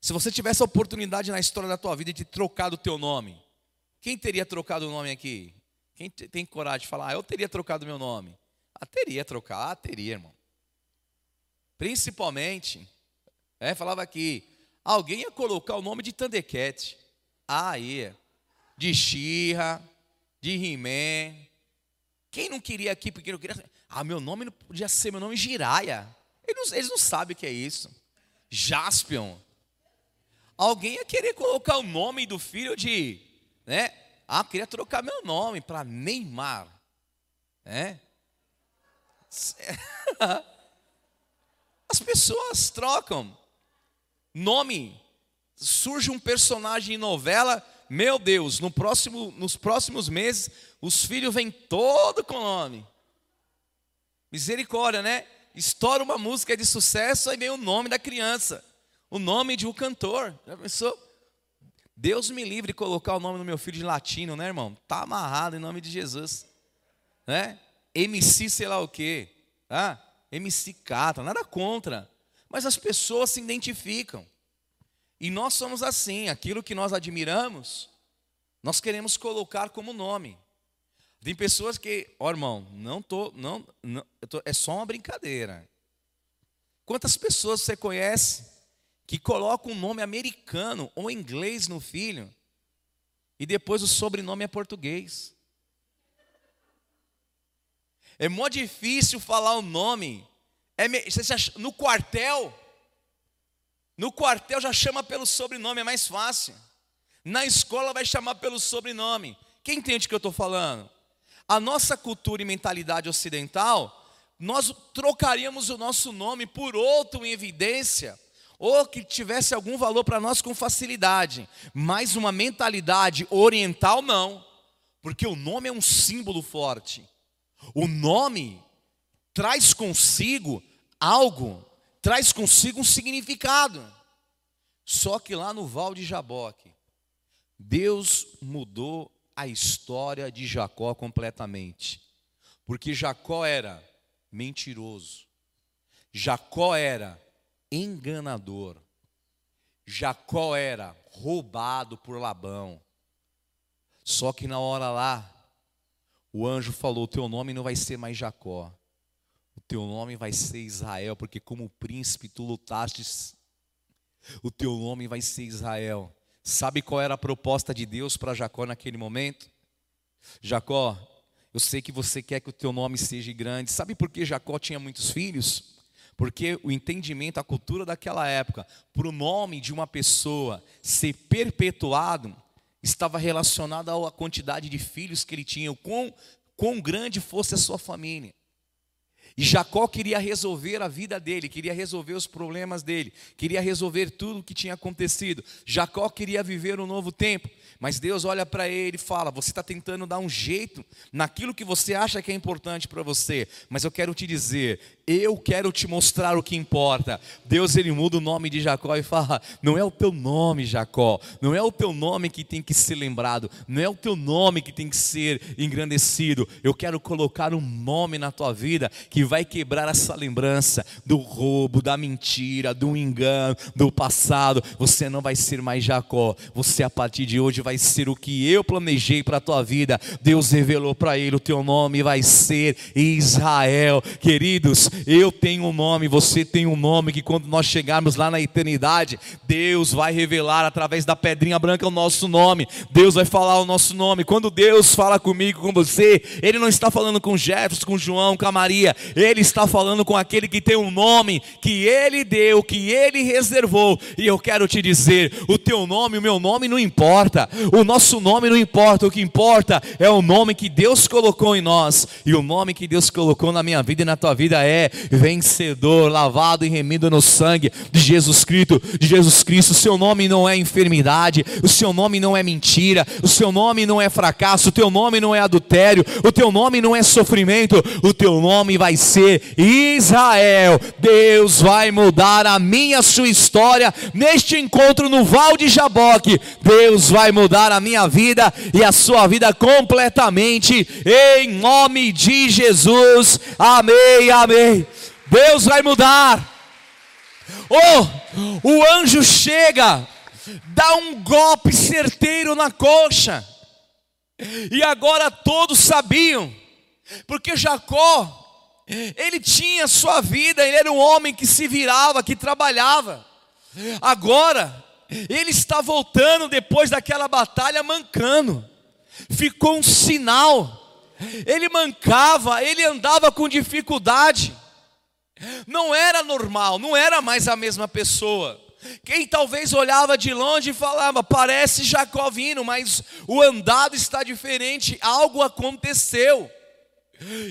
se você tivesse a oportunidade na história da tua vida de trocar o teu nome, quem teria trocado o nome aqui? Quem tem coragem de falar, ah, eu teria trocado meu nome? Ah, teria trocado, ah, teria, irmão. Principalmente, é, falava aqui, alguém ia colocar o nome de Tandequete. Ah. De Xirra, de Rimé. Quem não queria aqui, porque não queria. Ah, meu nome não podia ser meu nome Giraia. Eles não, eles não sabem o que é isso. Jaspion. Alguém ia querer colocar o nome do filho de. Né? Ah, queria trocar meu nome para Neymar. Né? [laughs] As pessoas trocam nome. Surge um personagem em novela, meu Deus, no próximo, nos próximos meses, os filhos vêm todo com nome. Misericórdia, né? Estoura uma música de sucesso, aí vem o nome da criança, o nome de um cantor. Já pensou? Deus me livre de colocar o nome do meu filho de latino, né, irmão? Tá amarrado em nome de Jesus. Né? MC sei lá o quê. Ah, MC Catra, nada contra. Mas as pessoas se identificam. E nós somos assim, aquilo que nós admiramos, nós queremos colocar como nome. Tem pessoas que, ó oh, irmão, não tô, não, não tô, é só uma brincadeira. Quantas pessoas você conhece que colocam um nome americano ou inglês no filho e depois o sobrenome é português? É mó difícil falar o nome. É, no quartel, no quartel já chama pelo sobrenome, é mais fácil. Na escola vai chamar pelo sobrenome. Quem entende o que eu estou falando? A nossa cultura e mentalidade ocidental, nós trocaríamos o nosso nome por outro em evidência, ou que tivesse algum valor para nós com facilidade. Mas uma mentalidade oriental não, porque o nome é um símbolo forte. O nome traz consigo algo, traz consigo um significado. Só que lá no Val de Jaboque, Deus mudou a história de Jacó completamente. Porque Jacó era mentiroso, Jacó era enganador, Jacó era roubado por Labão. Só que na hora lá, o anjo falou: Teu nome não vai ser mais Jacó, o teu nome vai ser Israel, porque como príncipe tu lutastes, o teu nome vai ser Israel. Sabe qual era a proposta de Deus para Jacó naquele momento? Jacó, eu sei que você quer que o teu nome seja grande. Sabe por que Jacó tinha muitos filhos? Porque o entendimento, a cultura daquela época, para o nome de uma pessoa ser perpetuado, estava relacionado à quantidade de filhos que ele tinha, o quão, quão grande fosse a sua família. E Jacó queria resolver a vida dele, queria resolver os problemas dele, queria resolver tudo o que tinha acontecido. Jacó queria viver um novo tempo, mas Deus olha para ele e fala: Você está tentando dar um jeito naquilo que você acha que é importante para você, mas eu quero te dizer: eu quero te mostrar o que importa. Deus ele muda o nome de Jacó e fala: Não é o teu nome, Jacó. Não é o teu nome que tem que ser lembrado. Não é o teu nome que tem que ser engrandecido. Eu quero colocar um nome na tua vida que vai quebrar essa lembrança do roubo, da mentira, do engano, do passado. Você não vai ser mais Jacó. Você a partir de hoje vai ser o que eu planejei para a tua vida. Deus revelou para ele: O teu nome vai ser Israel. Queridos eu tenho um nome, você tem um nome que quando nós chegarmos lá na eternidade, Deus vai revelar através da pedrinha branca o nosso nome. Deus vai falar o nosso nome. Quando Deus fala comigo, com você, Ele não está falando com Jefferson, com João, com a Maria. Ele está falando com aquele que tem um nome que Ele deu, que Ele reservou. E eu quero te dizer: o teu nome, o meu nome não importa. O nosso nome não importa. O que importa é o nome que Deus colocou em nós. E o nome que Deus colocou na minha vida e na tua vida é vencedor, lavado e remido no sangue de Jesus Cristo. De Jesus Cristo, o seu nome não é enfermidade, o seu nome não é mentira, o seu nome não é fracasso, o teu nome não é adultério, o teu nome não é sofrimento, o teu nome vai Israel. Deus vai mudar a minha sua história neste encontro no Val de Jaboque. Deus vai mudar a minha vida e a sua vida completamente em nome de Jesus. Amém. Amém. Deus vai mudar. Oh, o anjo chega, dá um golpe certeiro na coxa. E agora todos sabiam, porque Jacó, ele tinha sua vida, ele era um homem que se virava, que trabalhava. Agora, ele está voltando depois daquela batalha mancando. Ficou um sinal. Ele mancava, ele andava com dificuldade. Não era normal, não era mais a mesma pessoa. Quem talvez olhava de longe e falava, parece Jacó vindo, mas o andado está diferente, algo aconteceu.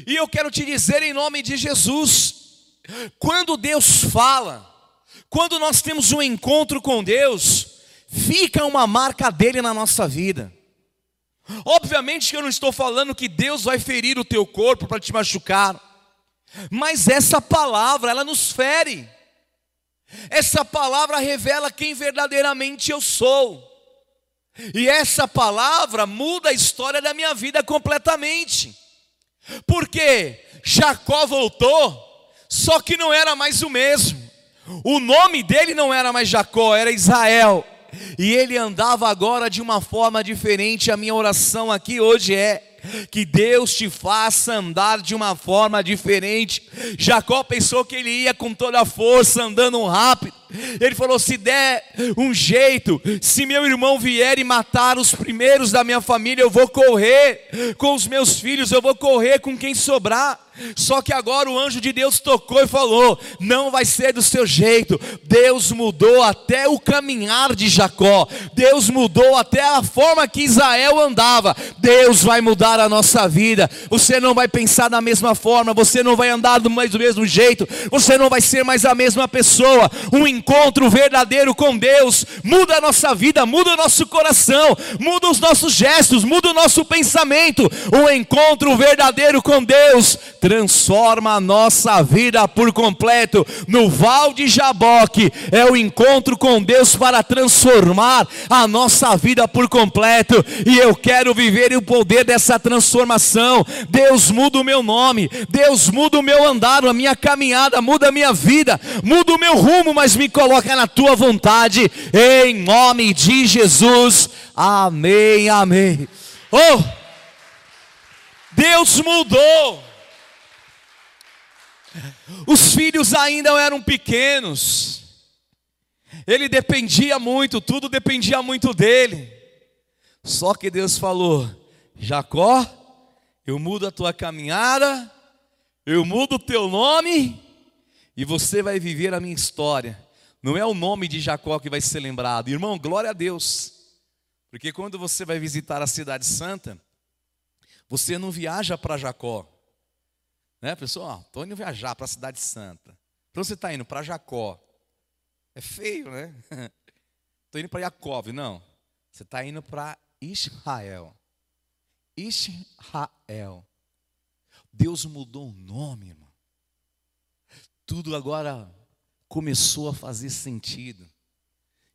E eu quero te dizer em nome de Jesus, quando Deus fala, quando nós temos um encontro com Deus, fica uma marca dele na nossa vida. Obviamente que eu não estou falando que Deus vai ferir o teu corpo para te machucar. Mas essa palavra, ela nos fere. Essa palavra revela quem verdadeiramente eu sou. E essa palavra muda a história da minha vida completamente. Porque Jacó voltou, só que não era mais o mesmo. O nome dele não era mais Jacó, era Israel. E ele andava agora de uma forma diferente. A minha oração aqui hoje é que Deus te faça andar de uma forma diferente. Jacó pensou que ele ia com toda a força, andando rápido. Ele falou: se der um jeito, se meu irmão vier e matar os primeiros da minha família, eu vou correr com os meus filhos, eu vou correr com quem sobrar. Só que agora o anjo de Deus tocou e falou: Não vai ser do seu jeito. Deus mudou até o caminhar de Jacó. Deus mudou até a forma que Israel andava. Deus vai mudar a nossa vida. Você não vai pensar da mesma forma. Você não vai andar do mesmo jeito. Você não vai ser mais a mesma pessoa. Um encontro verdadeiro com Deus muda a nossa vida, muda o nosso coração, muda os nossos gestos, muda o nosso pensamento. O encontro verdadeiro com Deus transforma a nossa vida por completo. No Val de Jaboque é o encontro com Deus para transformar a nossa vida por completo. E eu quero viver o poder dessa transformação. Deus muda o meu nome, Deus muda o meu andar, a minha caminhada, muda a minha vida, muda o meu rumo, mas me coloca na tua vontade, em nome de Jesus. Amém, amém. Oh, Deus mudou. Os filhos ainda eram pequenos. Ele dependia muito, tudo dependia muito dele. Só que Deus falou: Jacó, eu mudo a tua caminhada, eu mudo o teu nome, e você vai viver a minha história. Não é o nome de Jacó que vai ser lembrado, irmão, glória a Deus, porque quando você vai visitar a Cidade Santa, você não viaja para Jacó, né, pessoal? Estou indo viajar para a Cidade Santa. Então você está indo para Jacó. É feio, né? [laughs] Estou indo para Jacob. Não. Você está indo para Israel. Israel. Deus mudou o nome, irmão. Tudo agora começou a fazer sentido.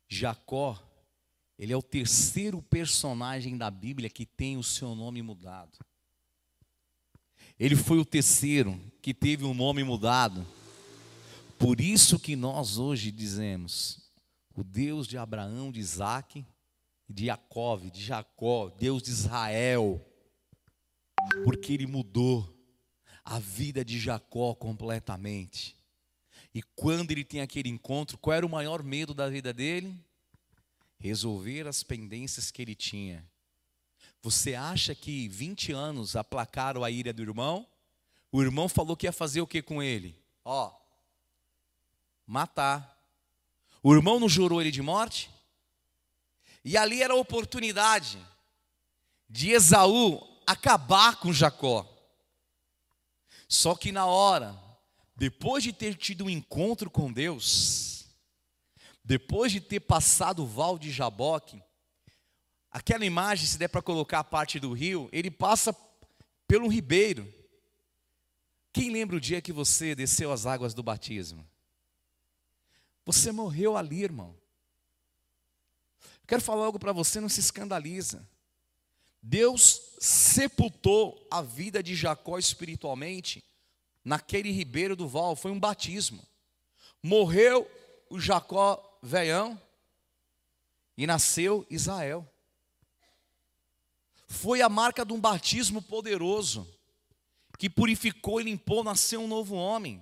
Jacó, ele é o terceiro personagem da Bíblia que tem o seu nome mudado. Ele foi o terceiro que teve o nome mudado. Por isso que nós hoje dizemos: o Deus de Abraão, de Isaac, de Jacó, de Jacó, Deus de Israel, porque ele mudou a vida de Jacó completamente. E quando ele tem aquele encontro, qual era o maior medo da vida dele? Resolver as pendências que ele tinha. Você acha que 20 anos aplacaram a ira do irmão? O irmão falou que ia fazer o que com ele? Ó, matar. O irmão não jurou ele de morte? E ali era a oportunidade de Esaú acabar com Jacó. Só que na hora, depois de ter tido um encontro com Deus, depois de ter passado o val de Jaboque, aquela imagem, se der para colocar a parte do rio, ele passa pelo ribeiro. Quem lembra o dia que você desceu as águas do batismo? Você morreu ali, irmão. Quero falar algo para você, não se escandaliza. Deus sepultou a vida de Jacó espiritualmente naquele ribeiro do Val, foi um batismo. Morreu o Jacó velhão e nasceu Israel. Foi a marca de um batismo poderoso que purificou e limpou, nasceu um novo homem.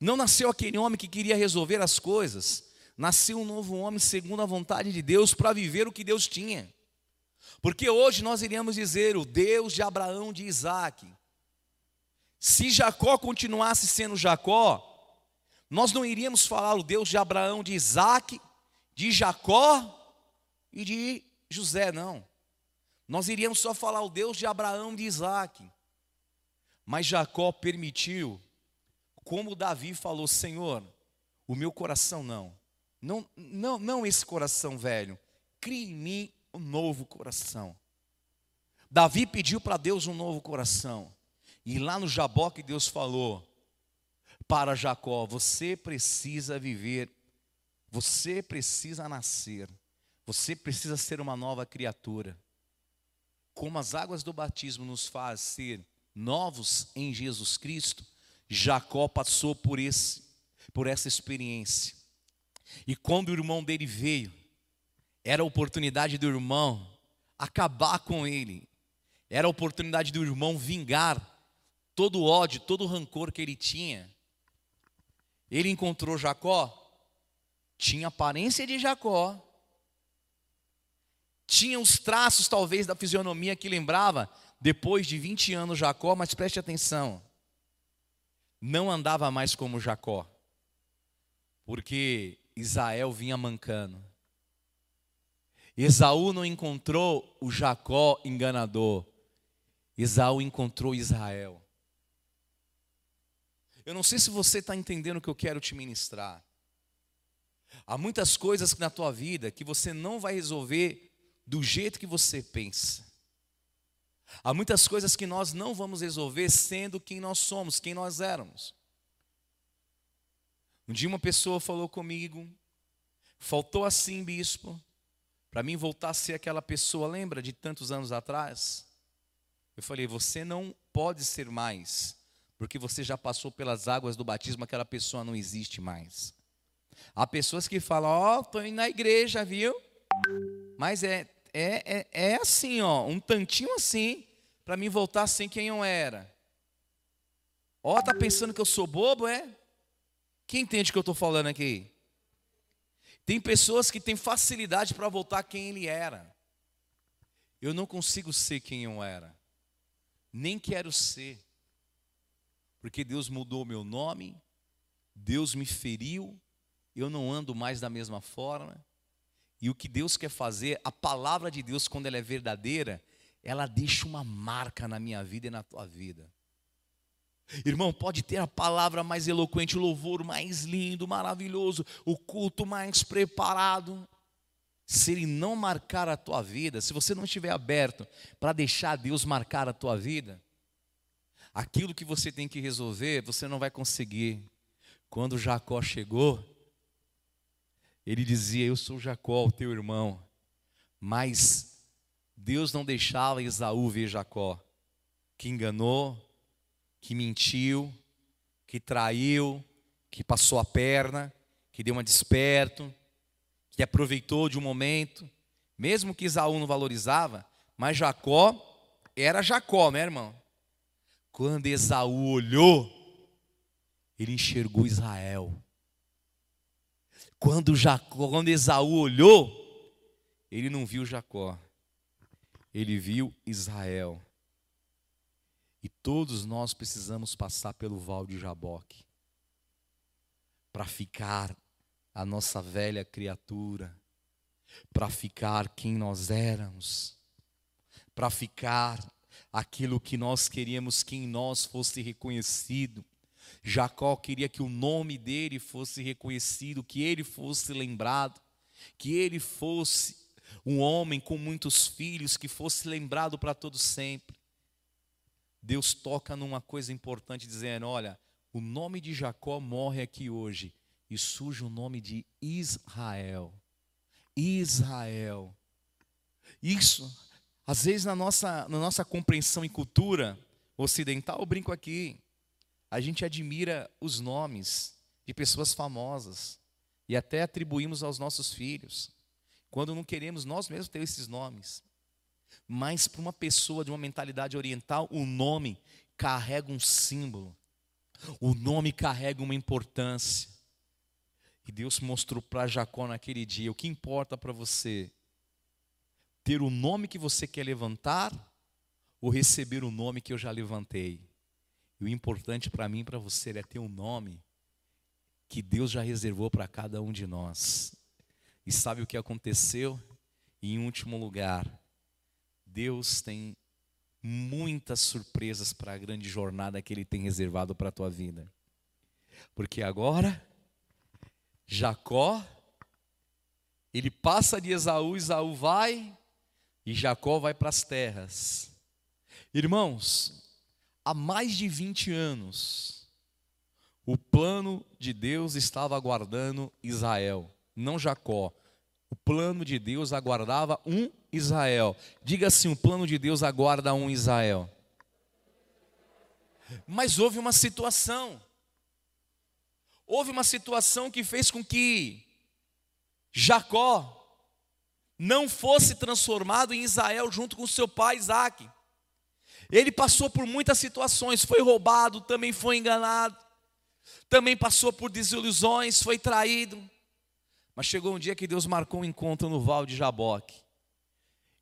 Não nasceu aquele homem que queria resolver as coisas, nasceu um novo homem segundo a vontade de Deus para viver o que Deus tinha. Porque hoje nós iríamos dizer o Deus de Abraão, de Isaac. Se Jacó continuasse sendo Jacó, nós não iríamos falar o Deus de Abraão, de Isaac, de Jacó e de José, não. Nós iríamos só falar o Deus de Abraão, de Isaac. Mas Jacó permitiu como Davi falou: Senhor, o meu coração não. Não, não, não esse coração velho. Crie em mim um novo coração. Davi pediu para Deus um novo coração. E lá no Jaboque Deus falou para Jacó: você precisa viver, você precisa nascer, você precisa ser uma nova criatura. Como as águas do batismo nos faz ser novos em Jesus Cristo, Jacó passou por, esse, por essa experiência. E quando o irmão dele veio, era a oportunidade do irmão acabar com ele, era a oportunidade do irmão vingar todo o ódio, todo o rancor que ele tinha. Ele encontrou Jacó, tinha aparência de Jacó, tinha os traços talvez da fisionomia que lembrava depois de 20 anos Jacó, mas preste atenção não andava mais como Jacó, porque Israel vinha mancando. Esaú não encontrou o Jacó enganador, Esaú encontrou Israel. Eu não sei se você está entendendo o que eu quero te ministrar. Há muitas coisas na tua vida que você não vai resolver do jeito que você pensa. Há muitas coisas que nós não vamos resolver sendo quem nós somos, quem nós éramos. Um dia uma pessoa falou comigo, faltou assim, bispo, para mim voltar a ser aquela pessoa, lembra de tantos anos atrás? Eu falei, você não pode ser mais, porque você já passou pelas águas do batismo, aquela pessoa não existe mais. Há pessoas que falam, ó, oh, estou indo na igreja, viu? Mas é, é, é, é assim, ó, um tantinho assim, para mim voltar a ser quem eu era. Ó, tá pensando que eu sou bobo, é? Quem entende o que eu estou falando aqui? Tem pessoas que têm facilidade para voltar quem ele era. Eu não consigo ser quem eu era. Nem quero ser. Porque Deus mudou meu nome, Deus me feriu, eu não ando mais da mesma forma. E o que Deus quer fazer, a palavra de Deus, quando ela é verdadeira, ela deixa uma marca na minha vida e na tua vida. Irmão, pode ter a palavra mais eloquente, o louvor mais lindo, maravilhoso, o culto mais preparado. Se ele não marcar a tua vida, se você não estiver aberto para deixar Deus marcar a tua vida, aquilo que você tem que resolver, você não vai conseguir. Quando Jacó chegou, ele dizia: Eu sou Jacó, o teu irmão. Mas Deus não deixava Esaú ver Jacó, que enganou, que mentiu, que traiu, que passou a perna, que deu uma desperto, que aproveitou de um momento, mesmo que Isaú não valorizava, mas Jacó era Jacó, né, irmão? Quando Esaú olhou, ele enxergou Israel. Quando, Jacó, quando Esaú olhou, ele não viu Jacó, ele viu Israel. E todos nós precisamos passar pelo val de Jaboque para ficar a nossa velha criatura, para ficar quem nós éramos, para ficar aquilo que nós queríamos que em nós fosse reconhecido. Jacó queria que o nome dele fosse reconhecido, que ele fosse lembrado, que ele fosse um homem com muitos filhos, que fosse lembrado para todo sempre. Deus toca numa coisa importante, dizendo: olha, o nome de Jacó morre aqui hoje, e surge o nome de Israel. Israel. Isso, às vezes na nossa, na nossa compreensão e cultura ocidental, eu brinco aqui, a gente admira os nomes de pessoas famosas e até atribuímos aos nossos filhos, quando não queremos nós mesmos ter esses nomes. Mas para uma pessoa de uma mentalidade oriental, o nome carrega um símbolo. O nome carrega uma importância. E Deus mostrou para Jacó naquele dia: o que importa para você? Ter o nome que você quer levantar ou receber o nome que eu já levantei? E o importante para mim e para você é ter um nome que Deus já reservou para cada um de nós. E sabe o que aconteceu? Em último lugar, Deus tem muitas surpresas para a grande jornada que Ele tem reservado para a tua vida. Porque agora, Jacó, ele passa de Esaú, Esaú vai, e Jacó vai para as terras. Irmãos, há mais de 20 anos, o plano de Deus estava aguardando Israel, não Jacó. O plano de Deus aguardava um Israel. Diga assim: o plano de Deus aguarda um Israel. Mas houve uma situação. Houve uma situação que fez com que Jacó não fosse transformado em Israel junto com seu pai Isaac. Ele passou por muitas situações, foi roubado, também foi enganado, também passou por desilusões, foi traído. Mas chegou um dia que Deus marcou um encontro no Val de Jaboque.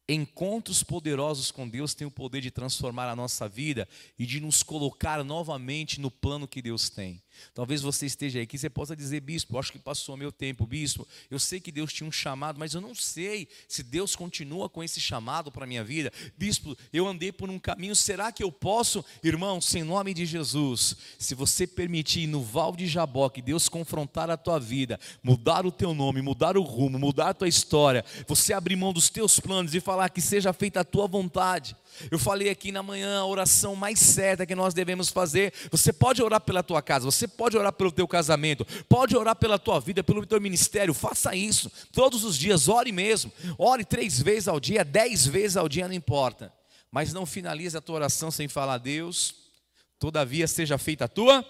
Encontros poderosos com Deus têm o poder de transformar a nossa vida e de nos colocar novamente no plano que Deus tem. Talvez você esteja aqui, você possa dizer, bispo, acho que passou meu tempo, bispo. Eu sei que Deus tinha um chamado, mas eu não sei se Deus continua com esse chamado para a minha vida. Bispo, eu andei por um caminho, será que eu posso? Irmão, sem nome de Jesus, se você permitir no Val de Jabó que Deus confrontar a tua vida, mudar o teu nome, mudar o rumo, mudar a tua história, você abrir mão dos teus planos e falar que seja feita a tua vontade. Eu falei aqui na manhã a oração mais certa que nós devemos fazer. Você pode orar pela tua casa, você pode orar pelo teu casamento, pode orar pela tua vida, pelo teu ministério. Faça isso todos os dias, ore mesmo. Ore três vezes ao dia, dez vezes ao dia, não importa. Mas não finalize a tua oração sem falar, Deus, todavia seja feita a tua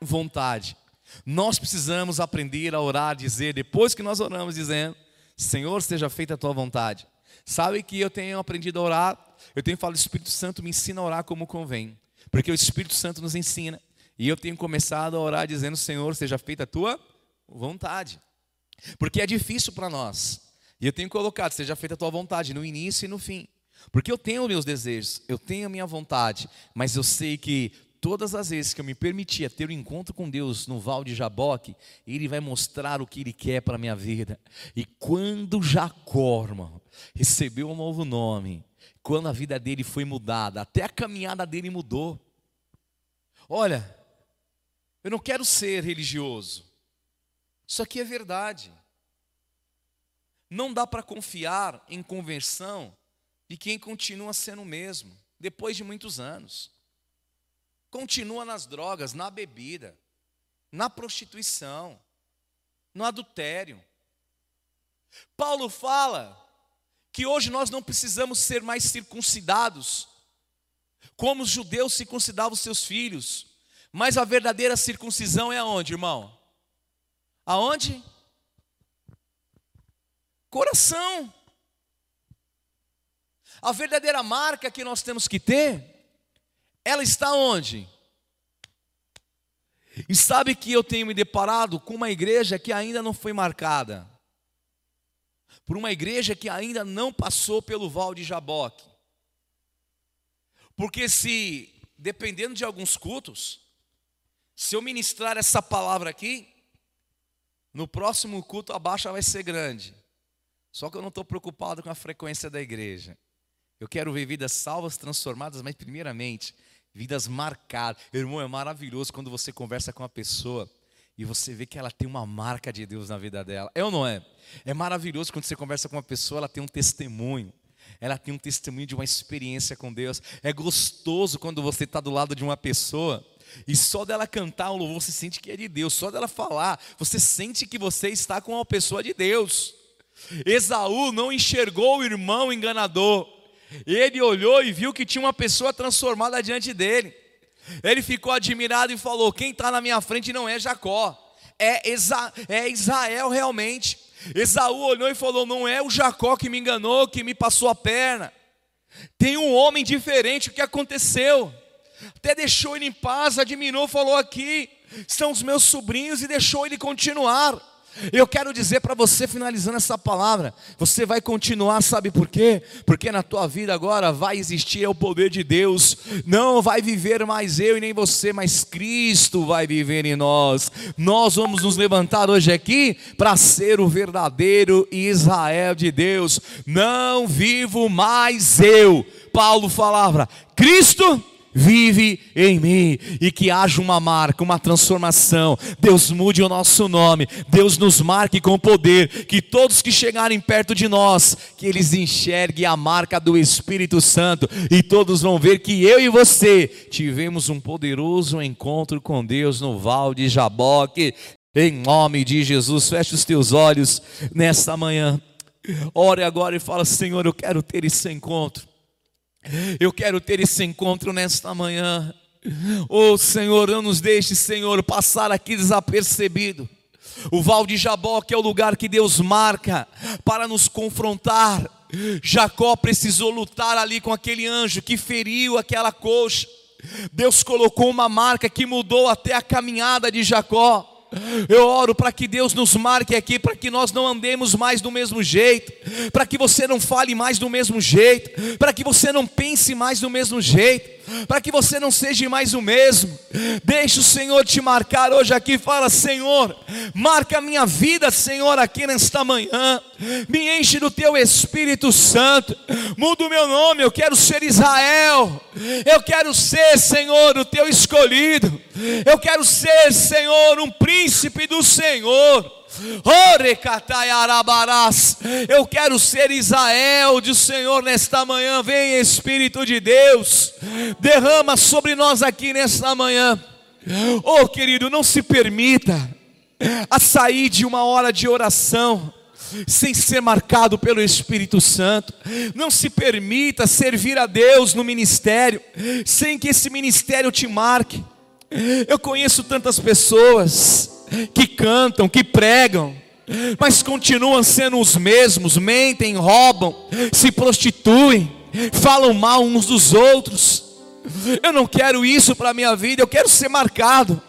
vontade. Nós precisamos aprender a orar, dizer, depois que nós oramos, dizendo, Senhor, seja feita a tua vontade. Sabe que eu tenho aprendido a orar eu tenho falado, Espírito Santo me ensina a orar como convém, porque o Espírito Santo nos ensina. E eu tenho começado a orar dizendo: Senhor, seja feita a tua vontade, porque é difícil para nós. E eu tenho colocado: seja feita a tua vontade no início e no fim. Porque eu tenho meus desejos, eu tenho a minha vontade, mas eu sei que todas as vezes que eu me permitia ter um encontro com Deus no Val de Jaboque, Ele vai mostrar o que Ele quer para a minha vida. E quando Jacó, irmão, recebeu um novo nome, quando a vida dele foi mudada, até a caminhada dele mudou. Olha, eu não quero ser religioso, isso aqui é verdade. Não dá para confiar em conversão de quem continua sendo o mesmo, depois de muitos anos. Continua nas drogas, na bebida, na prostituição, no adultério. Paulo fala que hoje nós não precisamos ser mais circuncidados, como os judeus circuncidavam seus filhos, mas a verdadeira circuncisão é aonde, irmão? Aonde? Coração. A verdadeira marca que nós temos que ter, ela está onde? E sabe que eu tenho me deparado com uma igreja que ainda não foi marcada por uma igreja que ainda não passou pelo Val de Jaboque. Porque se, dependendo de alguns cultos, se eu ministrar essa palavra aqui, no próximo culto a baixa vai ser grande. Só que eu não estou preocupado com a frequência da igreja. Eu quero ver vidas salvas, transformadas, mas primeiramente, vidas marcadas. Irmão, é maravilhoso quando você conversa com uma pessoa e você vê que ela tem uma marca de Deus na vida dela. É ou não é? É maravilhoso quando você conversa com uma pessoa, ela tem um testemunho. Ela tem um testemunho de uma experiência com Deus. É gostoso quando você está do lado de uma pessoa e só dela cantar um louvor você sente que é de Deus. Só dela falar, você sente que você está com uma pessoa de Deus. Esaú não enxergou o irmão enganador. Ele olhou e viu que tinha uma pessoa transformada diante dele. Ele ficou admirado e falou: Quem está na minha frente não é Jacó, é, Esa, é Israel realmente. Esaú olhou e falou: Não é o Jacó que me enganou, que me passou a perna. Tem um homem diferente, o que aconteceu? Até deixou ele em paz, admirou, falou aqui: São os meus sobrinhos e deixou ele continuar. Eu quero dizer para você, finalizando essa palavra, você vai continuar, sabe por quê? Porque na tua vida agora vai existir o poder de Deus, não vai viver mais eu e nem você, mas Cristo vai viver em nós. Nós vamos nos levantar hoje aqui para ser o verdadeiro Israel de Deus. Não vivo mais eu. Paulo falava, Cristo vive em mim e que haja uma marca, uma transformação. Deus mude o nosso nome, Deus nos marque com poder, que todos que chegarem perto de nós, que eles enxerguem a marca do Espírito Santo e todos vão ver que eu e você tivemos um poderoso encontro com Deus no Val de Jaboque. Em nome de Jesus, feche os teus olhos nesta manhã. Ore agora e fala: Senhor, eu quero ter esse encontro. Eu quero ter esse encontro nesta manhã. Oh Senhor, não nos deixe, Senhor, passar aqui desapercebido. O Val de Jabó, que é o lugar que Deus marca para nos confrontar. Jacó precisou lutar ali com aquele anjo que feriu aquela coxa. Deus colocou uma marca que mudou até a caminhada de Jacó. Eu oro para que Deus nos marque aqui, para que nós não andemos mais do mesmo jeito, para que você não fale mais do mesmo jeito, para que você não pense mais do mesmo jeito. Para que você não seja mais o mesmo. Deixe o Senhor te marcar hoje aqui. Fala, Senhor, marca a minha vida, Senhor, aqui nesta manhã. Me enche do teu Espírito Santo. Muda o meu nome. Eu quero ser Israel. Eu quero ser, Senhor, o teu escolhido. Eu quero ser, Senhor, um príncipe do Senhor. Eu quero ser Israel de Senhor nesta manhã. Vem Espírito de Deus, derrama sobre nós aqui nesta manhã. Oh querido, não se permita a sair de uma hora de oração sem ser marcado pelo Espírito Santo. Não se permita servir a Deus no ministério sem que esse ministério te marque. Eu conheço tantas pessoas que cantam, que pregam, mas continuam sendo os mesmos, mentem, roubam, se prostituem, falam mal uns dos outros. Eu não quero isso para a minha vida, eu quero ser marcado.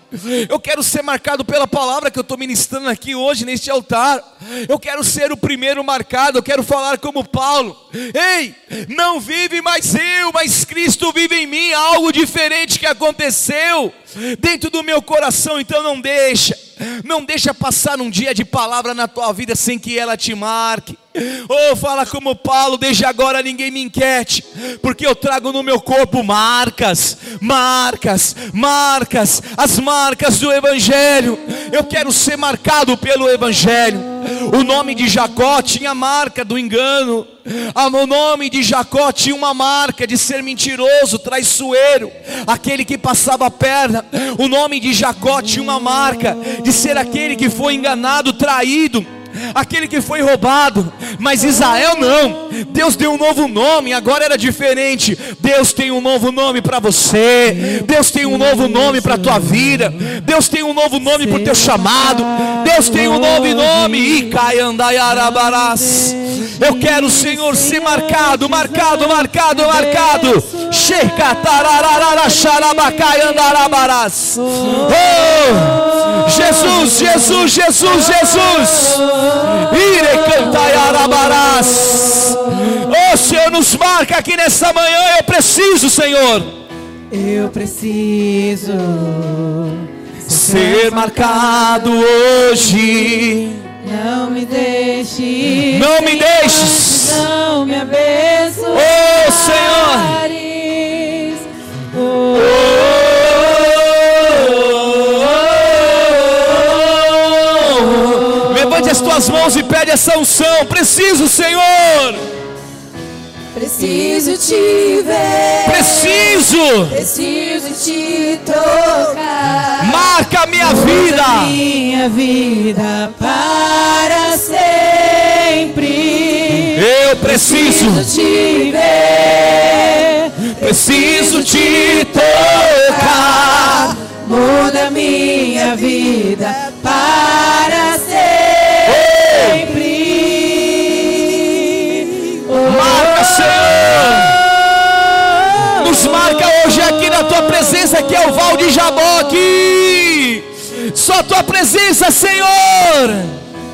Eu quero ser marcado pela palavra que eu estou ministrando aqui hoje neste altar. Eu quero ser o primeiro marcado. Eu quero falar como Paulo: Ei, não vive mais eu, mas Cristo vive em mim. Algo diferente que aconteceu dentro do meu coração. Então não deixa, não deixa passar um dia de palavra na tua vida sem que ela te marque. Ou [laughs] oh, fala como Paulo, desde agora ninguém me inquiete, porque eu trago no meu corpo marcas, marcas, marcas, as marcas do Evangelho. Eu quero ser marcado pelo Evangelho. O nome de Jacó tinha marca do engano. Ah, o nome de Jacó tinha uma marca de ser mentiroso, traiçoeiro, aquele que passava a perna. O nome de Jacó tinha uma marca de ser aquele que foi enganado, traído aquele que foi roubado, mas Israel não. Deus deu um novo nome, agora era diferente. Deus tem um novo nome para você. Deus tem um novo nome para a tua vida. Deus tem um novo nome para o teu chamado. Deus tem um novo nome. Icaiandaiarabarás. Eu quero, Senhor, ser marcado, marcado, marcado, marcado. Oh, Jesus, Jesus, Jesus, Jesus. Ire cantai arabarás. Oh Senhor, nos marca aqui nessa manhã. Eu preciso, Senhor. Eu preciso ser marcado hoje. Não me deixe. Não me deixes. Tuas mãos e pede essa unção. Preciso, Senhor. Preciso te ver. Preciso. Preciso te tocar. Marca minha vida. Minha vida para sempre. Eu preciso, preciso te ver. Preciso te tocar. Muda minha vida para sempre. Marca, Senhor. Nos marca hoje aqui na tua presença, que é o Val de Jabó aqui. Só tua presença, Senhor.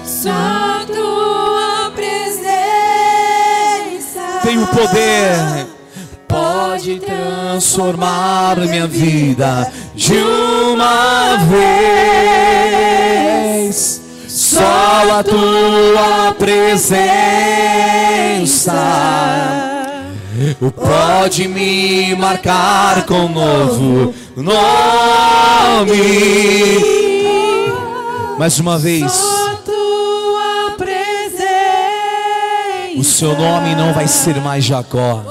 Só tua presença. Tem o poder pode transformar minha vida de uma vez. Só a tua presença pode me marcar com novo nome. Mais uma vez. O seu nome não vai ser mais Jacó.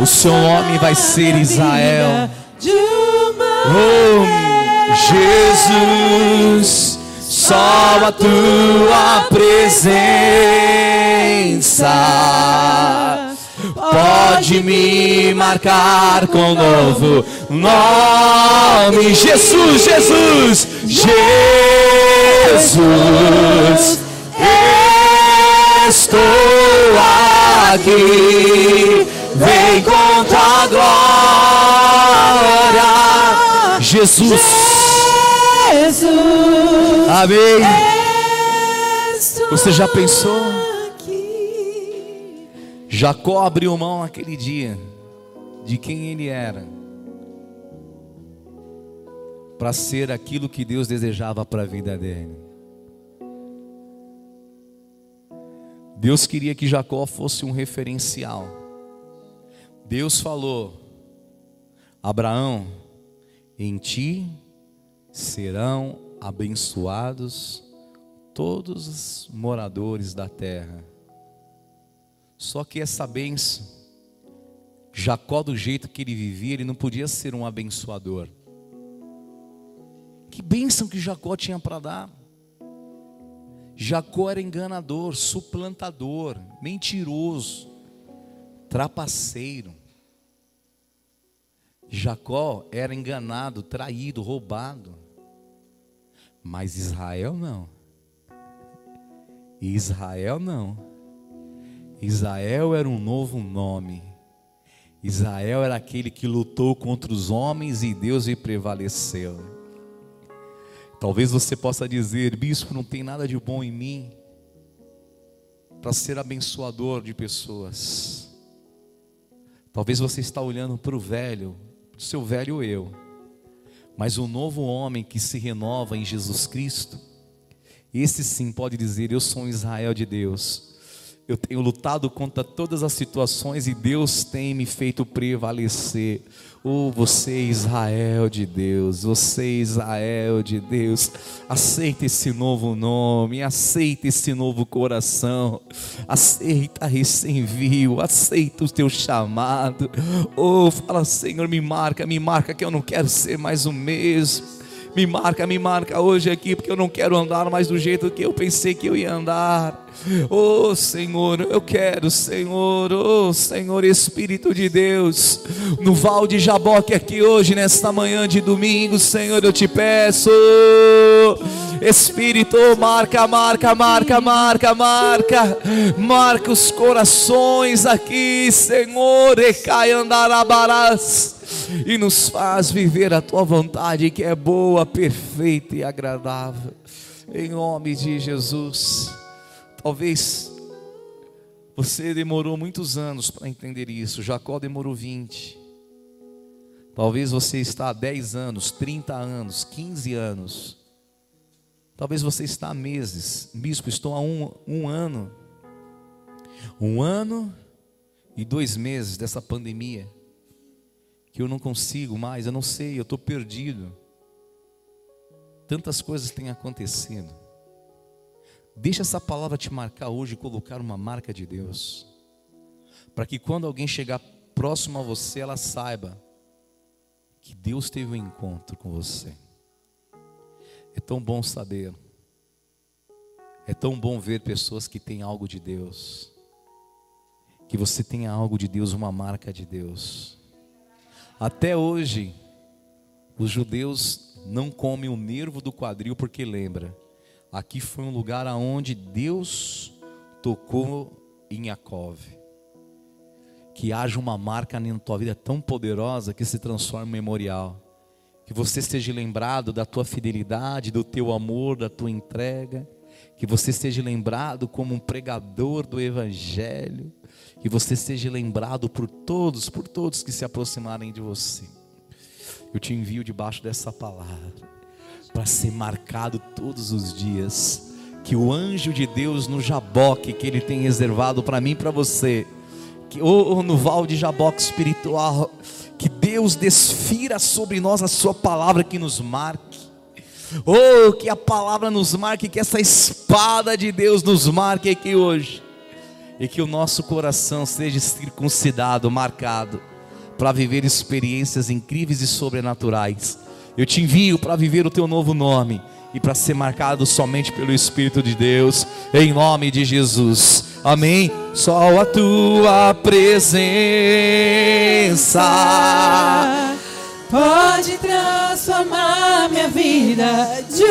O seu nome vai ser Israel. Oh, Jesus, só a tua presença pode me marcar com novo nome. Jesus, Jesus, Jesus, estou aqui vem com tua glória, Jesus. Jesus. Amém. Você já pensou? Jacó abriu mão naquele dia de quem ele era, para ser aquilo que Deus desejava para a vida dele. Deus queria que Jacó fosse um referencial. Deus falou: Abraão, em ti serão abençoados todos os moradores da terra. Só que essa bênção, Jacó, do jeito que ele vivia, ele não podia ser um abençoador. Que bênção que Jacó tinha para dar. Jacó era enganador, suplantador, mentiroso, trapaceiro. Jacó era enganado, traído, roubado. Mas Israel não. Israel não. Israel era um novo nome. Israel era aquele que lutou contra os homens e Deus lhe prevaleceu. Talvez você possa dizer, bispo, não tem nada de bom em mim para ser abençoador de pessoas. Talvez você está olhando para o velho, para o seu velho eu. Mas o novo homem que se renova em Jesus Cristo, esse sim pode dizer: Eu sou um Israel de Deus. Eu tenho lutado contra todas as situações e Deus tem me feito prevalecer. Oh, você Israel de Deus, você Israel de Deus, aceita esse novo nome, aceita esse novo coração, aceita recém-viu, aceita o teu chamado. Oh, fala Senhor, me marca, me marca que eu não quero ser mais o mesmo. Me marca, me marca hoje aqui, porque eu não quero andar mais do jeito que eu pensei que eu ia andar. Oh Senhor, eu quero, Senhor, oh Senhor Espírito de Deus, no Val de Jaboque aqui hoje, nesta manhã de domingo, Senhor, eu te peço. Espírito, marca, marca, marca, marca, marca, marca os corações aqui, Senhor, e cai andarabarás e nos faz viver a tua vontade que é boa, perfeita e agradável. Em nome de Jesus. Talvez você demorou muitos anos para entender isso. Jacó demorou 20. Talvez você está há 10 anos, 30 anos, 15 anos. Talvez você está há meses. Bispo, estou há um, um ano. Um ano e dois meses dessa pandemia que eu não consigo mais, eu não sei, eu estou perdido. Tantas coisas têm acontecido. Deixa essa palavra te marcar hoje colocar uma marca de Deus. Para que quando alguém chegar próximo a você, ela saiba que Deus teve um encontro com você. É tão bom saber. É tão bom ver pessoas que têm algo de Deus. Que você tenha algo de Deus, uma marca de Deus. Até hoje, os judeus não comem o nervo do quadril porque lembra, aqui foi um lugar aonde Deus tocou em Jacob. Que haja uma marca na tua vida tão poderosa que se transforme em memorial. Que você esteja lembrado da tua fidelidade, do teu amor, da tua entrega. Que você esteja lembrado como um pregador do Evangelho que você seja lembrado por todos, por todos que se aproximarem de você. Eu te envio debaixo dessa palavra, para ser marcado todos os dias, que o anjo de Deus no Jaboque, que ele tem reservado para mim para você, que, ou no val de Jaboque espiritual, que Deus desfira sobre nós a sua palavra que nos marque. Oh, que a palavra nos marque, que essa espada de Deus nos marque aqui hoje e que o nosso coração seja circuncidado, marcado, para viver experiências incríveis e sobrenaturais. Eu te envio para viver o teu novo nome e para ser marcado somente pelo Espírito de Deus, em nome de Jesus. Amém. Só a tua presença pode transformar minha vida de